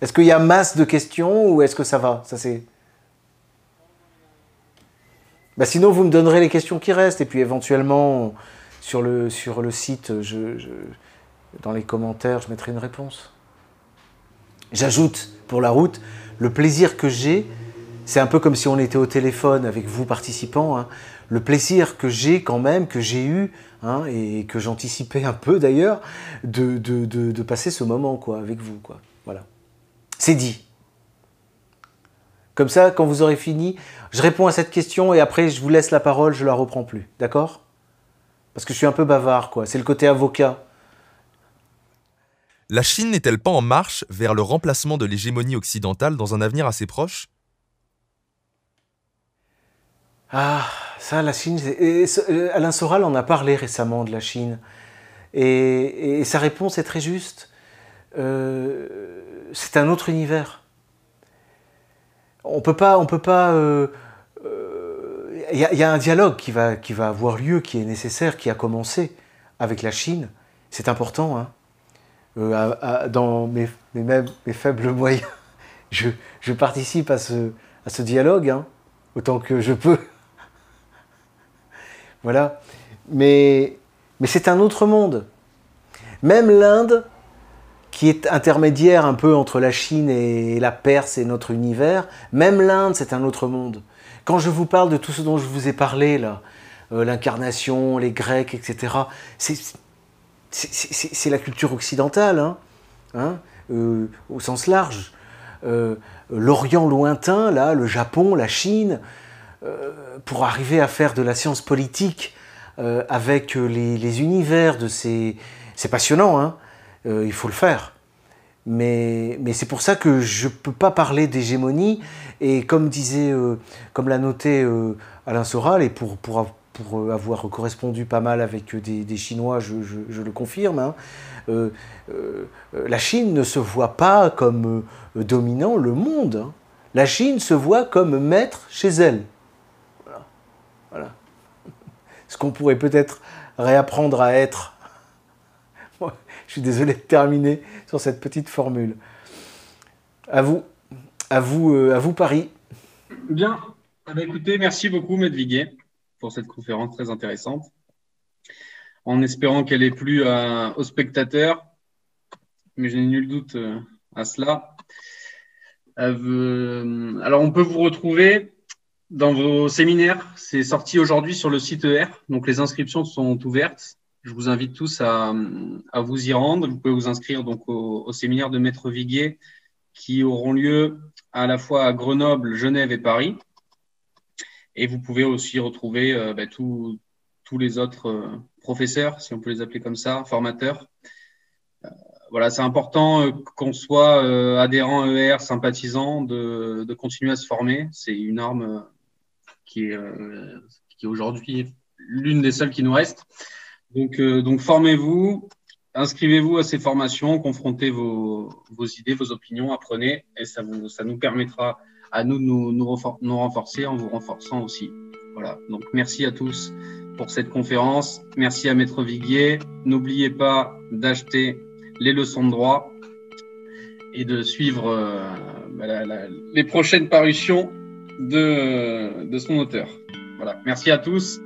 est y a masse de questions ou est-ce que ça va? Ça. Bah, sinon, vous me donnerez les questions qui restent et puis éventuellement, sur le, sur le site, je, dans les commentaires, je mettrai une réponse. J'ajoute pour la route le plaisir que j'ai, c'est un peu comme si on était au téléphone avec vous participants, hein, le plaisir que j'ai quand même, que j'ai eu, hein, et que j'anticipais un peu d'ailleurs, de, de, de, passer ce moment quoi, avec vous. Quoi. Voilà. C'est dit. Comme ça, quand vous aurez fini, je réponds à cette question et après je vous laisse la parole, je la reprends plus. D'accord? Parce que je suis un peu bavard, quoi. C'est le côté avocat. La Chine n'est-elle pas en marche vers le remplacement de l'hégémonie occidentale dans un avenir assez proche? Ah, ça, la Chine. Euh, Alain Soral en a parlé récemment de la Chine. Et, sa réponse est très juste. Euh, c'est un autre univers. On peut pas. On peut pas. Il euh, y, a un dialogue qui va, avoir lieu, qui est nécessaire, qui a commencé avec la Chine. C'est important. Hein. Dans mes, mes, faibles [LAUGHS] moyens, je, participe à ce, à ce dialogue, hein, autant que je peux. Voilà. Mais, mais c'est un autre monde. Même l'Inde, qui est intermédiaire un peu entre la Chine et la Perse et notre univers, même l'Inde, c'est un autre monde. Quand je vous parle de tout ce dont je vous ai parlé, là, euh, l'incarnation, les Grecs, etc., c'est la culture occidentale, hein, hein euh, au sens large. Euh, L'Orient lointain, là, le Japon, la Chine, pour arriver à faire de la science politique avec les, univers de ces... C'est passionnant, hein, il faut le faire. Mais, c'est pour ça que je ne peux pas parler d'hégémonie. Et comme disait, comme l'a noté Alain Soral, et pour, euh, avoir correspondu pas mal avec des, Chinois, je, le confirme, hein. euh, euh, la Chine ne se voit pas comme dominant le monde. Hein. La Chine se voit comme maître chez elle. Ce qu'on pourrait peut-être réapprendre à être. [LAUGHS] je suis désolé de terminer sur cette petite formule. À vous, à vous, à vous Paris. Bien. Ah bah, écoutez, merci beaucoup, Maître pour cette conférence très intéressante. En espérant qu'elle ait plu aux spectateurs, mais je n'ai nul doute euh, à cela. Euh, alors, on peut vous retrouver dans vos séminaires. C'est sorti aujourd'hui sur le site ER, donc les inscriptions sont ouvertes. Je vous invite tous à, vous y rendre. Vous pouvez vous inscrire donc au, au séminaire de Maître Viguier qui auront lieu à la fois à Grenoble, Genève et Paris. Et vous pouvez aussi retrouver euh, bah, tous les autres euh, professeurs, si on peut les appeler comme ça, formateurs. Euh, voilà, c'est important qu'on soit adhérent ER, sympathisant, de, de, continuer à se former. C'est une arme qui est, qui est aujourd'hui l'une des seules qui nous reste. Donc, donc formez-vous, inscrivez-vous à ces formations, confrontez vos, idées, vos opinions, apprenez, et ça, nous permettra à nous de nous, nous, renforcer en vous renforçant aussi. Voilà. Donc merci à tous pour cette conférence. Merci à Maître Viguier. N'oubliez pas d'acheter les leçons de droit et de suivre euh, bah, les prochaines parutions de, de son auteur. Voilà. Merci à tous.